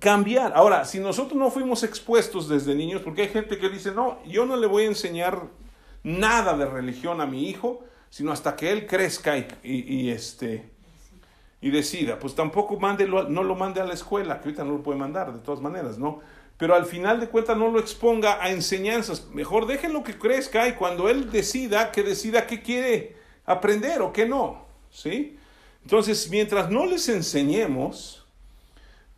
cambiar. Ahora, si nosotros no fuimos expuestos desde niños, porque hay gente que dice, no, yo no le voy a enseñar nada de religión a mi hijo, sino hasta que él crezca y, este y decida, pues tampoco mande, no lo mande a la escuela, que ahorita no lo puede mandar de todas maneras, ¿no? Pero al final de cuentas no lo exponga a enseñanzas. Mejor déjenlo que crezca y cuando él decida, que decida qué quiere aprender o qué no. ¿Sí? Entonces, mientras no les enseñemos,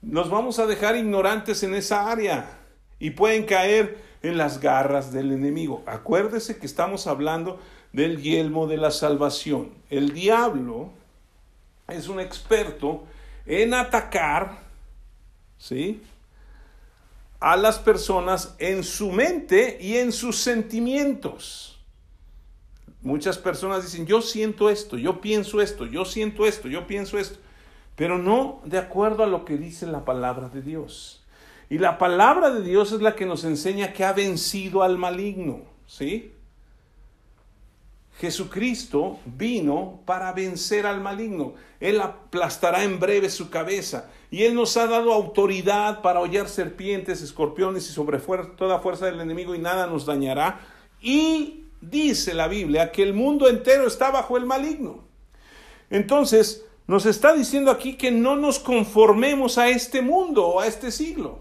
nos vamos a dejar ignorantes en esa área y pueden caer en las garras del enemigo. Acuérdese que estamos hablando del yelmo de la salvación. El diablo es un experto en atacar, ¿sí? A las personas en su mente y en sus sentimientos. Muchas personas dicen, yo siento esto, yo pienso esto, yo siento esto, yo pienso esto, pero no de acuerdo a lo que dice la palabra de Dios. Y la palabra de Dios es la que nos enseña que ha vencido al maligno, ¿sí? Jesucristo vino para vencer al maligno. Él aplastará en breve su cabeza. Y Él nos ha dado autoridad para hollar serpientes, escorpiones y sobre toda fuerza del enemigo y nada nos dañará. Y dice la Biblia que el mundo entero está bajo el maligno. Entonces, nos está diciendo aquí que no nos conformemos a este mundo o a este siglo.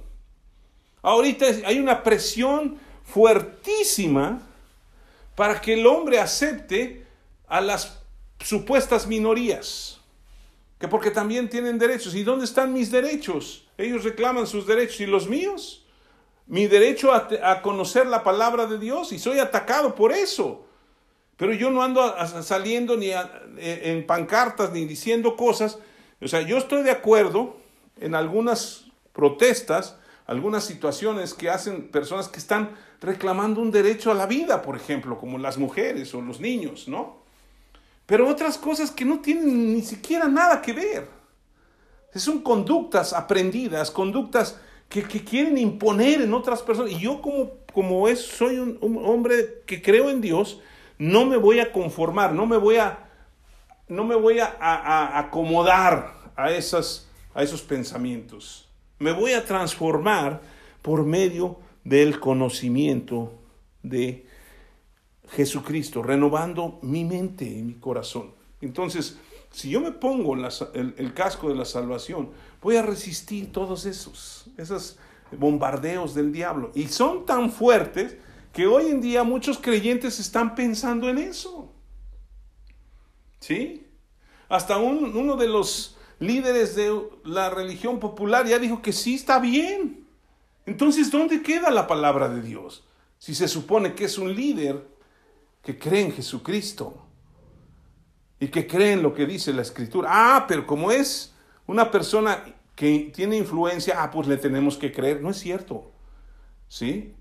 Ahorita hay una presión fuertísima para que el hombre acepte a las supuestas minorías, que porque también tienen derechos. ¿Y dónde están mis derechos? Ellos reclaman sus derechos y los míos. Mi derecho a, conocer la palabra de Dios y soy atacado por eso. Pero yo no ando saliendo ni en pancartas ni diciendo cosas. O sea, yo estoy de acuerdo en algunas protestas, algunas situaciones que hacen personas que están reclamando un derecho a la vida, por ejemplo, como las mujeres o los niños, ¿no? Pero otras cosas que no tienen ni siquiera nada que ver. Son conductas aprendidas, conductas que, quieren imponer en otras personas. Y yo como, como es, soy un, hombre que creo en Dios, no me voy a conformar, no me voy a, no me voy a, acomodar a, esas, a esos pensamientos. Me voy a transformar por medio del conocimiento de Jesucristo, renovando mi mente y mi corazón. Entonces, si yo me pongo el, casco de la salvación, voy a resistir todos esos, esos bombardeos del diablo. Y son tan fuertes que hoy en día muchos creyentes están pensando en eso. ¿Sí? Hasta uno de los líderes de la religión popular ya dijo que sí está bien. Entonces, ¿dónde queda la palabra de Dios? Si se supone que es un líder que cree en Jesucristo y que cree en lo que dice la Escritura. Ah, pero como es una persona que tiene influencia, ah, pues le tenemos que creer. No es cierto. ¿Sí?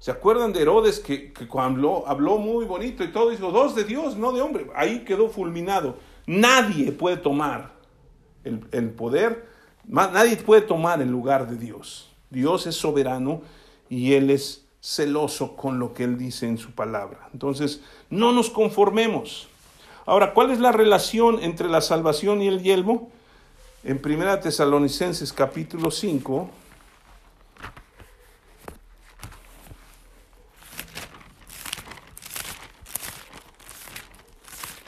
¿Se acuerdan de Herodes que, cuando habló, muy bonito y todo, dijo, dos de Dios, no de hombre? Ahí quedó fulminado. Nadie puede tomar el, el poder, nadie puede tomar el lugar de Dios. Dios es soberano y Él es celoso con lo que Él dice en su palabra. Entonces, no nos conformemos. Ahora, ¿cuál es la relación entre la salvación y el yelmo? En 1 Tesalonicenses capítulo 5,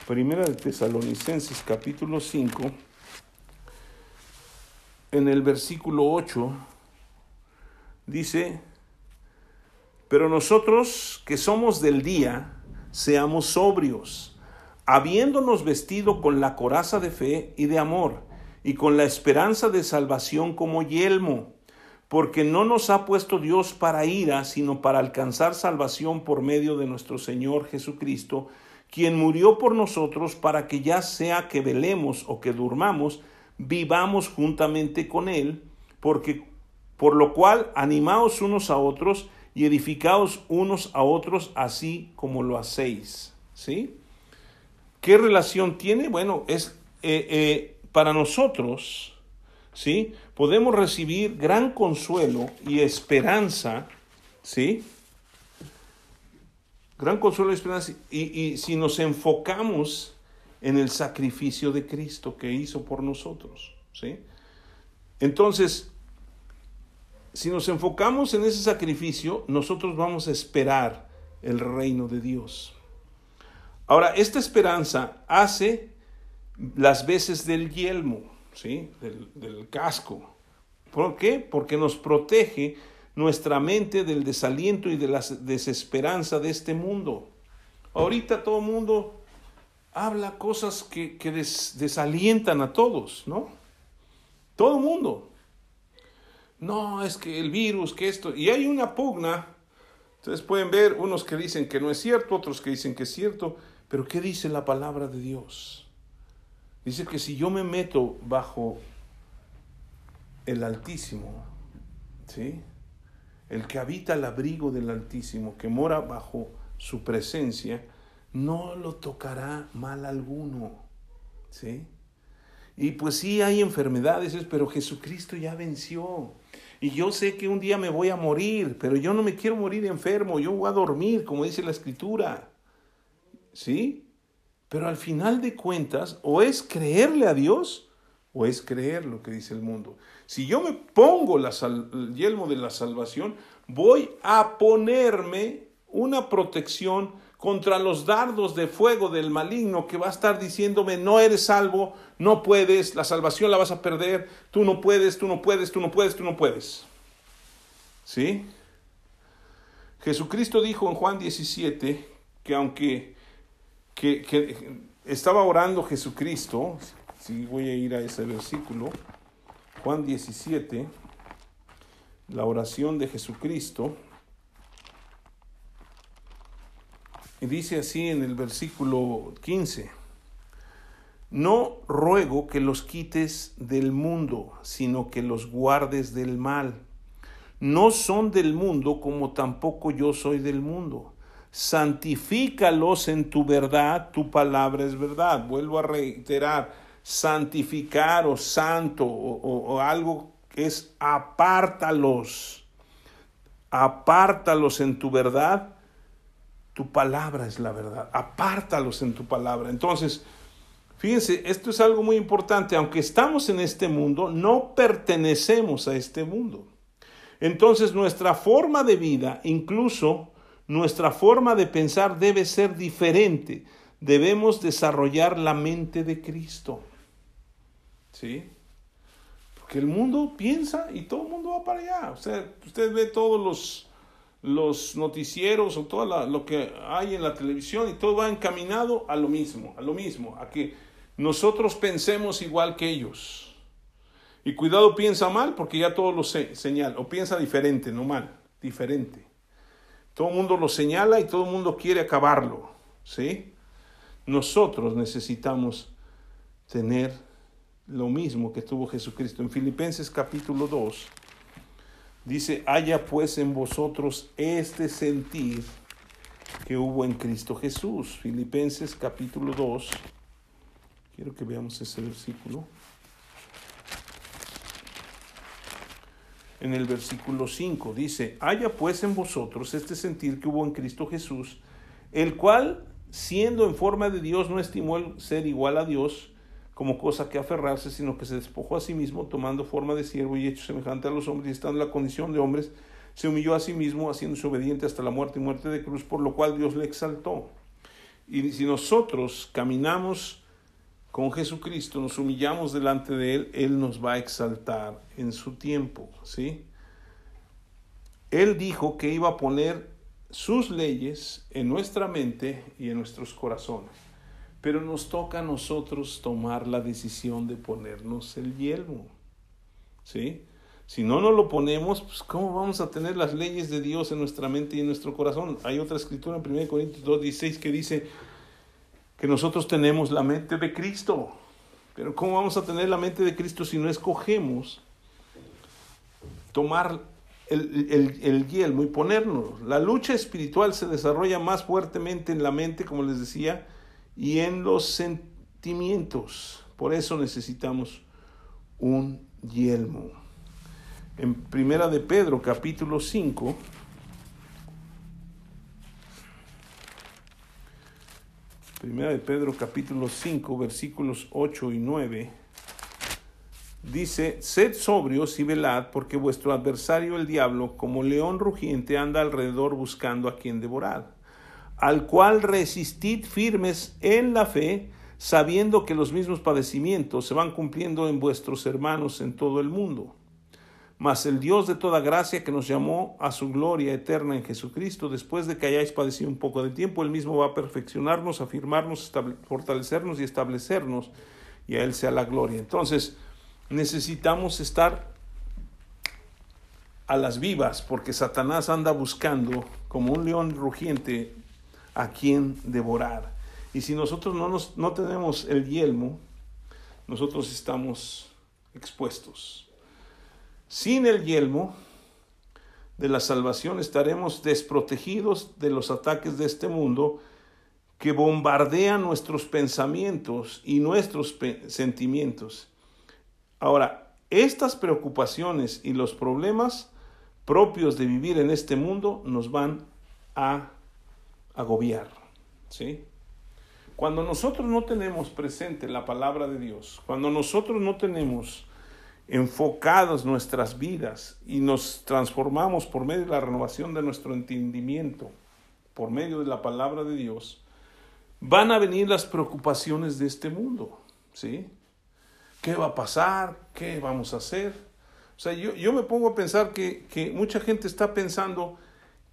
Primera de Tesalonicenses capítulo 5, en el versículo 8, dice, pero nosotros que somos del día, seamos sobrios, habiéndonos vestido con la coraza de fe y de amor, y con la esperanza de salvación como yelmo, porque no nos ha puesto Dios para ira, sino para alcanzar salvación por medio de nuestro Señor Jesucristo, quien murió por nosotros para que ya sea que velemos o que durmamos, vivamos juntamente con Él, porque por lo cual animaos unos a otros y edificaos unos a otros así como lo hacéis. ¿Sí? ¿Qué relación tiene? Bueno, es eh, eh, para nosotros, ¿sí? Podemos recibir gran consuelo y esperanza, ¿sí? Gran consuelo y esperanza. Y, y si nos enfocamos en el sacrificio de Cristo que hizo por nosotros, ¿sí? Entonces, si nos enfocamos en ese sacrificio, nosotros vamos a esperar el reino de Dios. Ahora, esta esperanza hace las veces del yelmo, ¿sí? del, casco. ¿Por qué? Porque nos protege nuestra mente del desaliento y de la desesperanza de este mundo. Ahorita todo el mundo habla cosas que, desalientan a todos, ¿no? Todo el mundo. No, es que el virus, que esto. Y hay una pugna. Ustedes pueden ver unos que dicen que no es cierto, otros que dicen que es cierto. Pero ¿qué dice la palabra de Dios? Dice que si yo me meto bajo el Altísimo, ¿sí? El que habita el abrigo del Altísimo, que mora bajo su presencia, no lo tocará mal alguno, ¿sí? Y pues sí hay enfermedades, pero Jesucristo ya venció. Y yo sé que un día me voy a morir, pero yo no me quiero morir enfermo, yo voy a dormir, como dice la escritura. ¿Sí? Pero al final de cuentas, o es creerle a Dios o es creer lo que dice el mundo. Si yo me pongo el yelmo de la salvación, voy a ponerme una protección contra los dardos de fuego del maligno que va a estar diciéndome, no eres salvo, no puedes, la salvación la vas a perder, tú no puedes, tú no puedes, tú no puedes, tú no puedes. ¿Sí? Jesucristo dijo en Juan 17 que aunque que, estaba orando Jesucristo, si voy a ir a ese versículo, Juan 17, la oración de Jesucristo, y dice así en el versículo 15, no ruego que los quites del mundo, sino que los guardes del mal. No son del mundo como tampoco yo soy del mundo santifícalos en tu verdad, tu palabra es verdad. Vuelvo a reiterar, santificar o santo o, algo que es apártalos, apártalos en tu verdad. Tu palabra es la verdad, apártalos en tu palabra. Entonces, fíjense, esto es algo muy importante. Aunque estamos en este mundo, no pertenecemos a este mundo. Entonces, nuestra forma de vida, incluso nuestra forma de pensar debe ser diferente. Debemos desarrollar la mente de Cristo. ¿Sí? Porque el mundo piensa y todo el mundo va para allá. Usted, usted ve todos los, los noticieros o todo lo que hay en la televisión y todo va encaminado a lo mismo, a lo mismo, a que nosotros pensemos igual que ellos. Y cuidado piensa mal porque ya todo lo señala, o piensa diferente, no mal, diferente. Todo el mundo lo señala y todo el mundo quiere acabarlo, ¿sí? Nosotros necesitamos tener lo mismo que tuvo Jesucristo. En Filipenses capítulo 2 dice, haya pues en vosotros este sentir que hubo en Cristo Jesús. Filipenses capítulo 2, quiero que veamos ese versículo. en el versículo 5. Dice, haya pues en vosotros este sentir que hubo en Cristo Jesús, el cual, siendo en forma de Dios, no estimó el ser igual a Dios como cosa que aferrarse, sino que se despojó a sí mismo, tomando forma de siervo y hecho semejante a los hombres, y estando en la condición de hombres, se humilló a sí mismo, haciéndose obediente hasta la muerte y muerte de cruz, por lo cual Dios le exaltó. Y si nosotros caminamos con Jesucristo, nos humillamos delante de Él, Él nos va a exaltar en su tiempo, ¿sí? Él dijo que iba a poner sus leyes en nuestra mente y en nuestros corazones, pero nos toca a nosotros tomar la decisión de ponernos el yelmo, ¿sí? Si no nos lo ponemos, pues ¿cómo vamos a tener las leyes de Dios en nuestra mente y en nuestro corazón? Hay otra escritura en 1 Corintios 2, 16 que dice que nosotros tenemos la mente de Cristo. Pero ¿cómo vamos a tener la mente de Cristo si no escogemos tomar el, el, el yelmo y ponernos? La lucha espiritual se desarrolla más fuertemente en la mente, como les decía, y en los sentimientos. Por eso necesitamos un yelmo. En Primera de Pedro, capítulo 5, Primera de Pedro capítulo 5 versículos 8 y 9 dice, sed sobrios y velad porque vuestro adversario el diablo como león rugiente anda alrededor buscando a quien devorar, al cual resistid firmes en la fe, sabiendo que los mismos padecimientos se van cumpliendo en vuestros hermanos en todo el mundo. Mas el Dios de toda gracia que nos llamó a su gloria eterna en Jesucristo, después de que hayáis padecido un poco de tiempo, Él mismo va a perfeccionarnos, afirmarnos, fortalecernos y establecernos, y a Él sea la gloria. Entonces, necesitamos estar a las vivas, porque Satanás anda buscando, como un león rugiente, a quien devorar. Y si nosotros no, nos, no tenemos el yelmo, nosotros estamos expuestos. Sin el yelmo de la salvación estaremos desprotegidos de los ataques de este mundo que bombardean nuestros pensamientos y nuestros sentimientos. Ahora, estas preocupaciones y los problemas propios de vivir en este mundo nos van a agobiar. ¿sí? Cuando nosotros no tenemos presente la palabra de Dios, cuando nosotros no tenemos enfocados nuestras vidas y nos transformamos por medio de la renovación de nuestro entendimiento, por medio de la palabra de Dios, van a venir las preocupaciones de este mundo, ¿sí? ¿Qué va a pasar? ¿Qué vamos a hacer? O sea, yo, yo me pongo a pensar que, que mucha gente está pensando,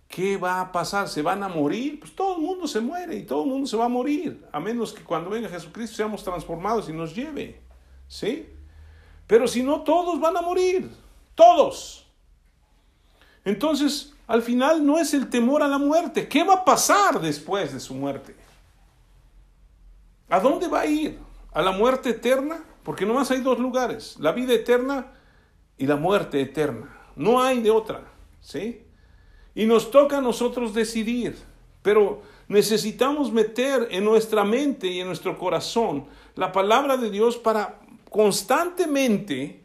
¿qué va a pasar? ¿Se van a morir? Pues todo el mundo se muere y todo el mundo se va a morir, a menos que cuando venga Jesucristo seamos transformados y nos lleve, ¿sí? Pero si no, todos van a morir. Todos. Entonces, al final no es el temor a la muerte. ¿Qué va a pasar después de su muerte? ¿A dónde va a ir? ¿A la muerte eterna? Porque nomás hay dos lugares, la vida eterna y la muerte eterna. No hay de otra, ¿sí? Y nos toca a nosotros decidir, pero necesitamos meter en nuestra mente y en nuestro corazón la palabra de Dios para constantemente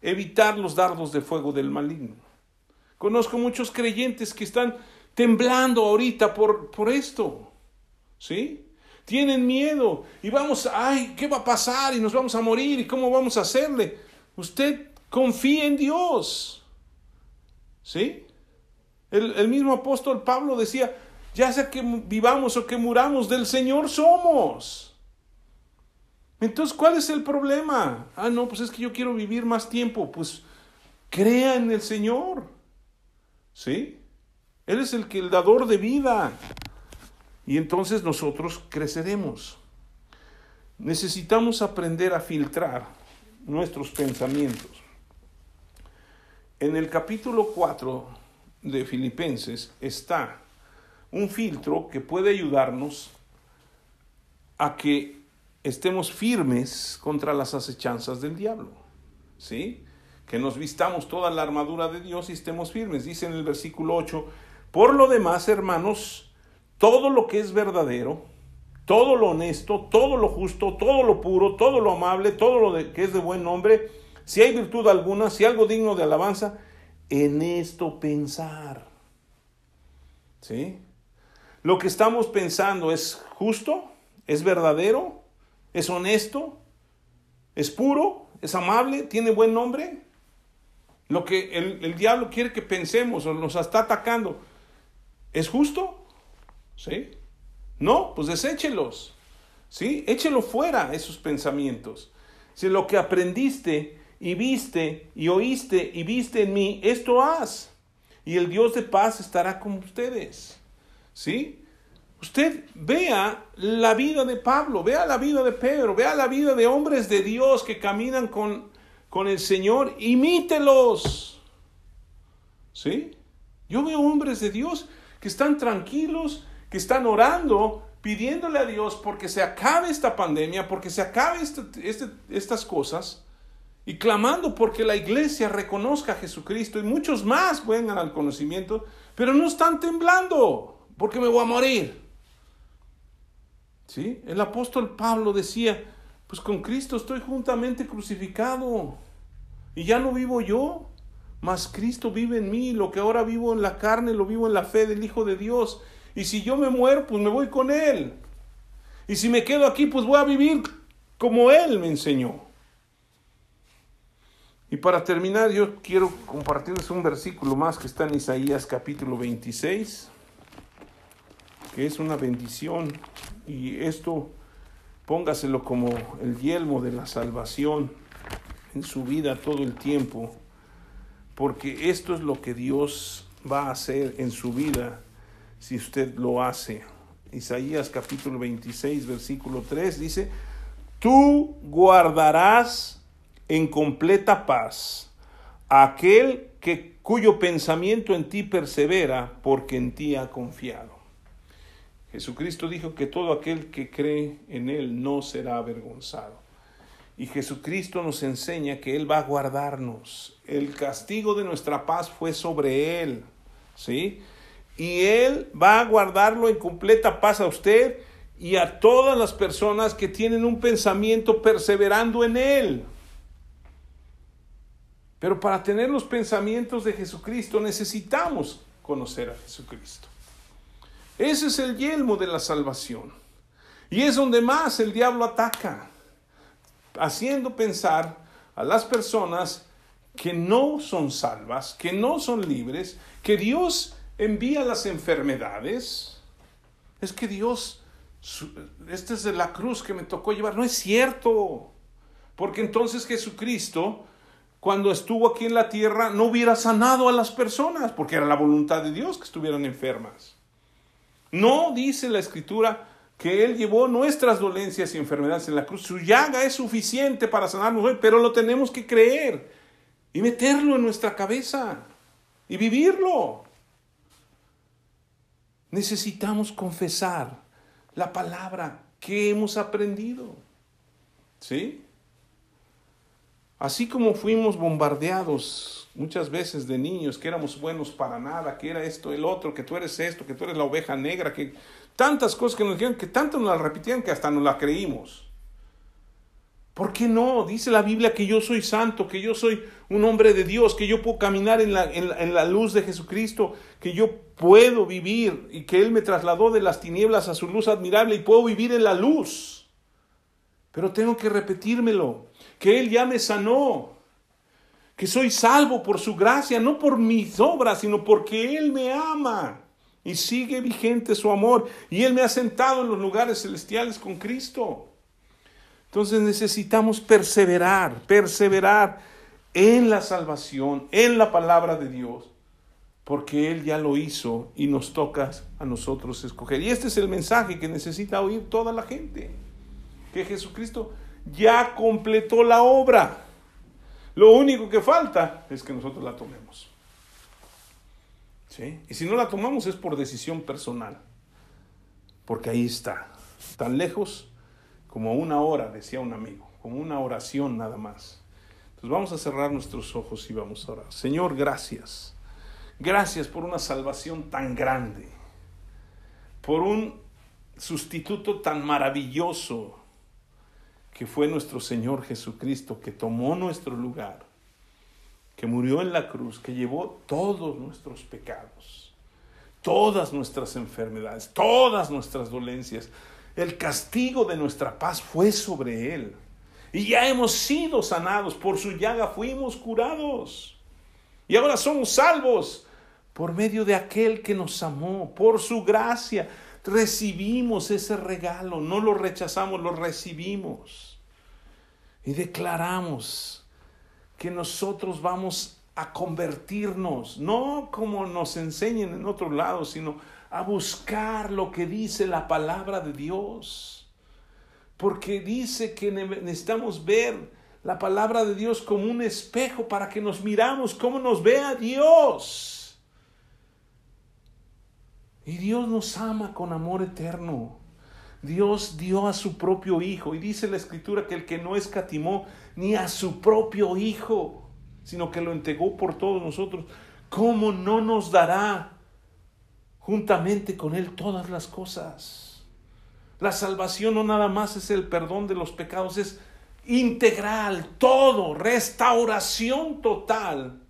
evitar los dardos de fuego del maligno. Conozco muchos creyentes que están temblando ahorita por, por esto, ¿sí? Tienen miedo y vamos, ay, ¿qué va a pasar? Y nos vamos a morir y cómo vamos a hacerle. Usted confía en Dios, ¿sí? El, mismo apóstol Pablo decía, ya sea que vivamos o que muramos, del Señor somos. Entonces, ¿cuál es el problema? Ah, no, pues es que yo quiero vivir más tiempo. Pues crea en el Señor. ¿Sí? Él es el que el dador de vida. Y entonces nosotros creceremos. Necesitamos aprender a filtrar nuestros pensamientos. En el capítulo 4 de Filipenses está un filtro que puede ayudarnos a que estemos firmes contra las acechanzas del diablo. ¿Sí? Que nos vistamos toda la armadura de Dios y estemos firmes. Dice en el versículo 8, por lo demás, hermanos, todo lo que es verdadero, todo lo honesto, todo lo justo, todo lo puro, todo lo amable, todo lo que es de buen nombre, si hay virtud alguna, si algo digno de alabanza, en esto pensar. ¿Sí? Lo que estamos pensando es justo, es verdadero, ¿Es honesto? ¿Es puro? ¿Es amable? ¿Tiene buen nombre? Lo que el, el, diablo quiere que pensemos o nos está atacando, ¿es justo? ¿Sí? No, pues deséchelos. ¿Sí? Échelo fuera esos pensamientos. Si lo que aprendiste y viste y oíste y viste en mí, esto haz. Y el Dios de paz estará con ustedes. ¿Sí? Usted vea la vida de Pablo, vea la vida de Pedro, vea la vida de hombres de Dios que caminan con, con el Señor, imítelos. ¿Sí? Yo veo hombres de Dios que están tranquilos, que están orando, pidiéndole a Dios porque se acabe esta pandemia, porque se acabe este, este, estas cosas, y clamando porque la iglesia reconozca a Jesucristo y muchos más vengan al conocimiento, pero no están temblando porque me voy a morir. ¿Sí? El apóstol Pablo decía, pues con Cristo estoy juntamente crucificado y ya no vivo yo, mas Cristo vive en mí, lo que ahora vivo en la carne lo vivo en la fe del Hijo de Dios. Y si yo me muero, pues me voy con Él. Y si me quedo aquí, pues voy a vivir como Él me enseñó. Y para terminar, yo quiero compartirles un versículo más que está en Isaías capítulo 26, que es una bendición. Y esto póngaselo como el yelmo de la salvación en su vida todo el tiempo, porque esto es lo que Dios va a hacer en su vida si usted lo hace. Isaías capítulo 26, versículo 3 dice, tú guardarás en completa paz a aquel que, cuyo pensamiento en ti persevera porque en ti ha confiado. Jesucristo dijo que todo aquel que cree en Él no será avergonzado. Y Jesucristo nos enseña que Él va a guardarnos. El castigo de nuestra paz fue sobre Él. ¿Sí? Y Él va a guardarlo en completa paz a usted y a todas las personas que tienen un pensamiento perseverando en Él. Pero para tener los pensamientos de Jesucristo necesitamos conocer a Jesucristo. Ese es el yelmo de la salvación. Y es donde más el diablo ataca, haciendo pensar a las personas que no son salvas, que no son libres, que Dios envía las enfermedades. Es que Dios, este es la cruz que me tocó llevar. No es cierto. Porque entonces Jesucristo, cuando estuvo aquí en la tierra, no hubiera sanado a las personas, porque era la voluntad de Dios que estuvieran enfermas. No dice la escritura que Él llevó nuestras dolencias y enfermedades en la cruz. Su llaga es suficiente para sanarnos hoy, pero lo tenemos que creer y meterlo en nuestra cabeza y vivirlo. Necesitamos confesar la palabra que hemos aprendido. ¿Sí? Así como fuimos bombardeados muchas veces de niños, que éramos buenos para nada, que era esto, el otro, que tú eres esto, que tú eres la oveja negra, que tantas cosas que nos dijeron, que tanto nos las repetían que hasta nos las creímos. ¿Por qué no? Dice la Biblia que yo soy santo, que yo soy un hombre de Dios, que yo puedo caminar en la, en la, luz de Jesucristo, que yo puedo vivir y que Él me trasladó de las tinieblas a su luz admirable y puedo vivir en la luz. Pero tengo que repetírmelo que Él ya me sanó, que soy salvo por su gracia, no por mis obras, sino porque Él me ama y sigue vigente su amor y Él me ha sentado en los lugares celestiales con Cristo. Entonces necesitamos perseverar, perseverar en la salvación, en la palabra de Dios, porque Él ya lo hizo y nos toca a nosotros escoger. Y este es el mensaje que necesita oír toda la gente, que Jesucristo ya completó la obra. Lo único que falta es que nosotros la tomemos. ¿Sí? Y si no la tomamos es por decisión personal. Porque ahí está, tan lejos como una hora, decía un amigo, como una oración nada más. Entonces vamos a cerrar nuestros ojos y vamos a orar. Señor, gracias. Gracias por una salvación tan grande, por un sustituto tan maravilloso que fue nuestro Señor Jesucristo, que tomó nuestro lugar, que murió en la cruz, que llevó todos nuestros pecados, todas nuestras enfermedades, todas nuestras dolencias. El castigo de nuestra paz fue sobre Él. Y ya hemos sido sanados, por su llaga fuimos curados. Y ahora somos salvos por medio de aquel que nos amó, por su gracia recibimos ese regalo, no lo rechazamos, lo recibimos. Y declaramos que nosotros vamos a convertirnos, no como nos enseñan en otro lado, sino a buscar lo que dice la palabra de Dios. Porque dice que necesitamos ver la palabra de Dios como un espejo para que nos miramos cómo nos vea Dios. Y Dios nos ama con amor eterno. Dios dio a su propio Hijo. Y dice la Escritura que el que no escatimó ni a su propio Hijo, sino que lo entregó por todos nosotros, ¿cómo no nos dará juntamente con Él todas las cosas? La salvación no nada más es el perdón de los pecados, es integral, todo, restauración total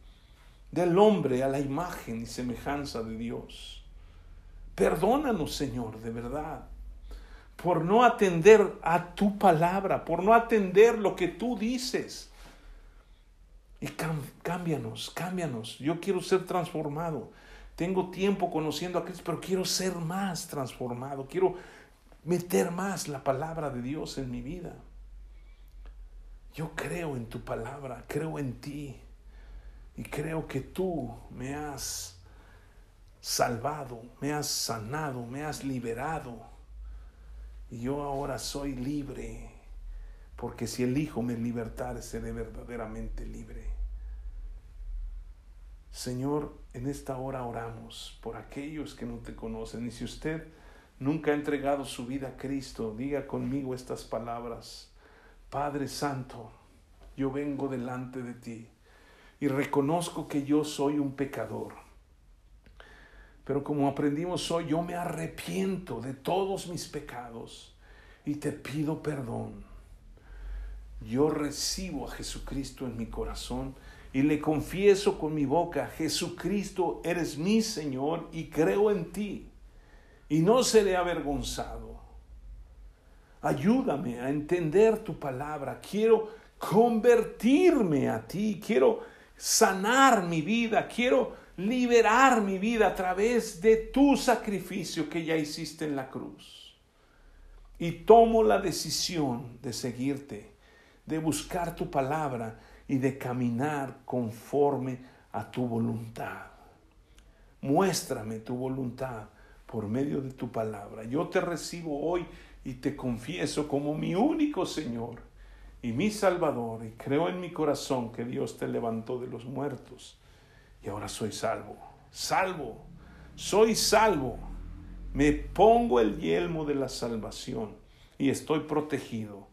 del hombre a la imagen y semejanza de Dios. Perdónanos, Señor, de verdad por no atender a tu palabra, por no atender lo que tú dices. Y cámbianos, cámbianos. Yo quiero ser transformado. Tengo tiempo conociendo a Cristo, pero quiero ser más transformado. Quiero meter más la palabra de Dios en mi vida. Yo creo en tu palabra, creo en ti. Y creo que tú me has salvado, me has sanado, me has liberado y yo ahora soy libre, porque si el Hijo me libertare, seré verdaderamente libre. Señor, en esta hora oramos por aquellos que no te conocen. Y si usted nunca ha entregado su vida a Cristo, diga conmigo estas palabras. Padre Santo, yo vengo delante de ti y reconozco que yo soy un pecador pero como aprendimos hoy, yo me arrepiento de todos mis pecados y te pido perdón. Yo recibo a Jesucristo en mi corazón y le confieso con mi boca, Jesucristo, eres mi Señor y creo en ti y no seré avergonzado. Ayúdame a entender tu palabra. Quiero convertirme a ti. Quiero sanar mi vida. Quiero liberar mi vida a través de tu sacrificio que ya hiciste en la cruz. Y tomo la decisión de seguirte, de buscar tu palabra y de caminar conforme a tu voluntad. Muéstrame tu voluntad por medio de tu palabra. Yo te recibo hoy y te confieso como mi único Señor y mi Salvador y creo en mi corazón que Dios te levantó de los muertos y ahora soy salvo. Salvo. Soy salvo. Me pongo el yelmo de la salvación y estoy protegido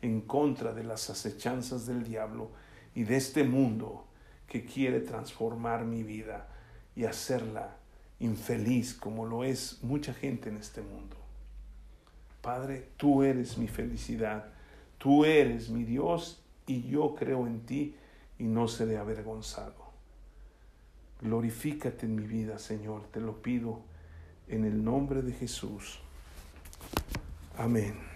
en contra de las acechanzas del diablo y de este mundo que quiere transformar mi vida y hacerla infeliz como lo es mucha gente en este mundo. Padre, tú eres mi felicidad, tú eres mi Dios y yo creo en ti y no seré avergonzado. Glorifícate en mi vida, Señor, te lo pido en el nombre de Jesús. Amén.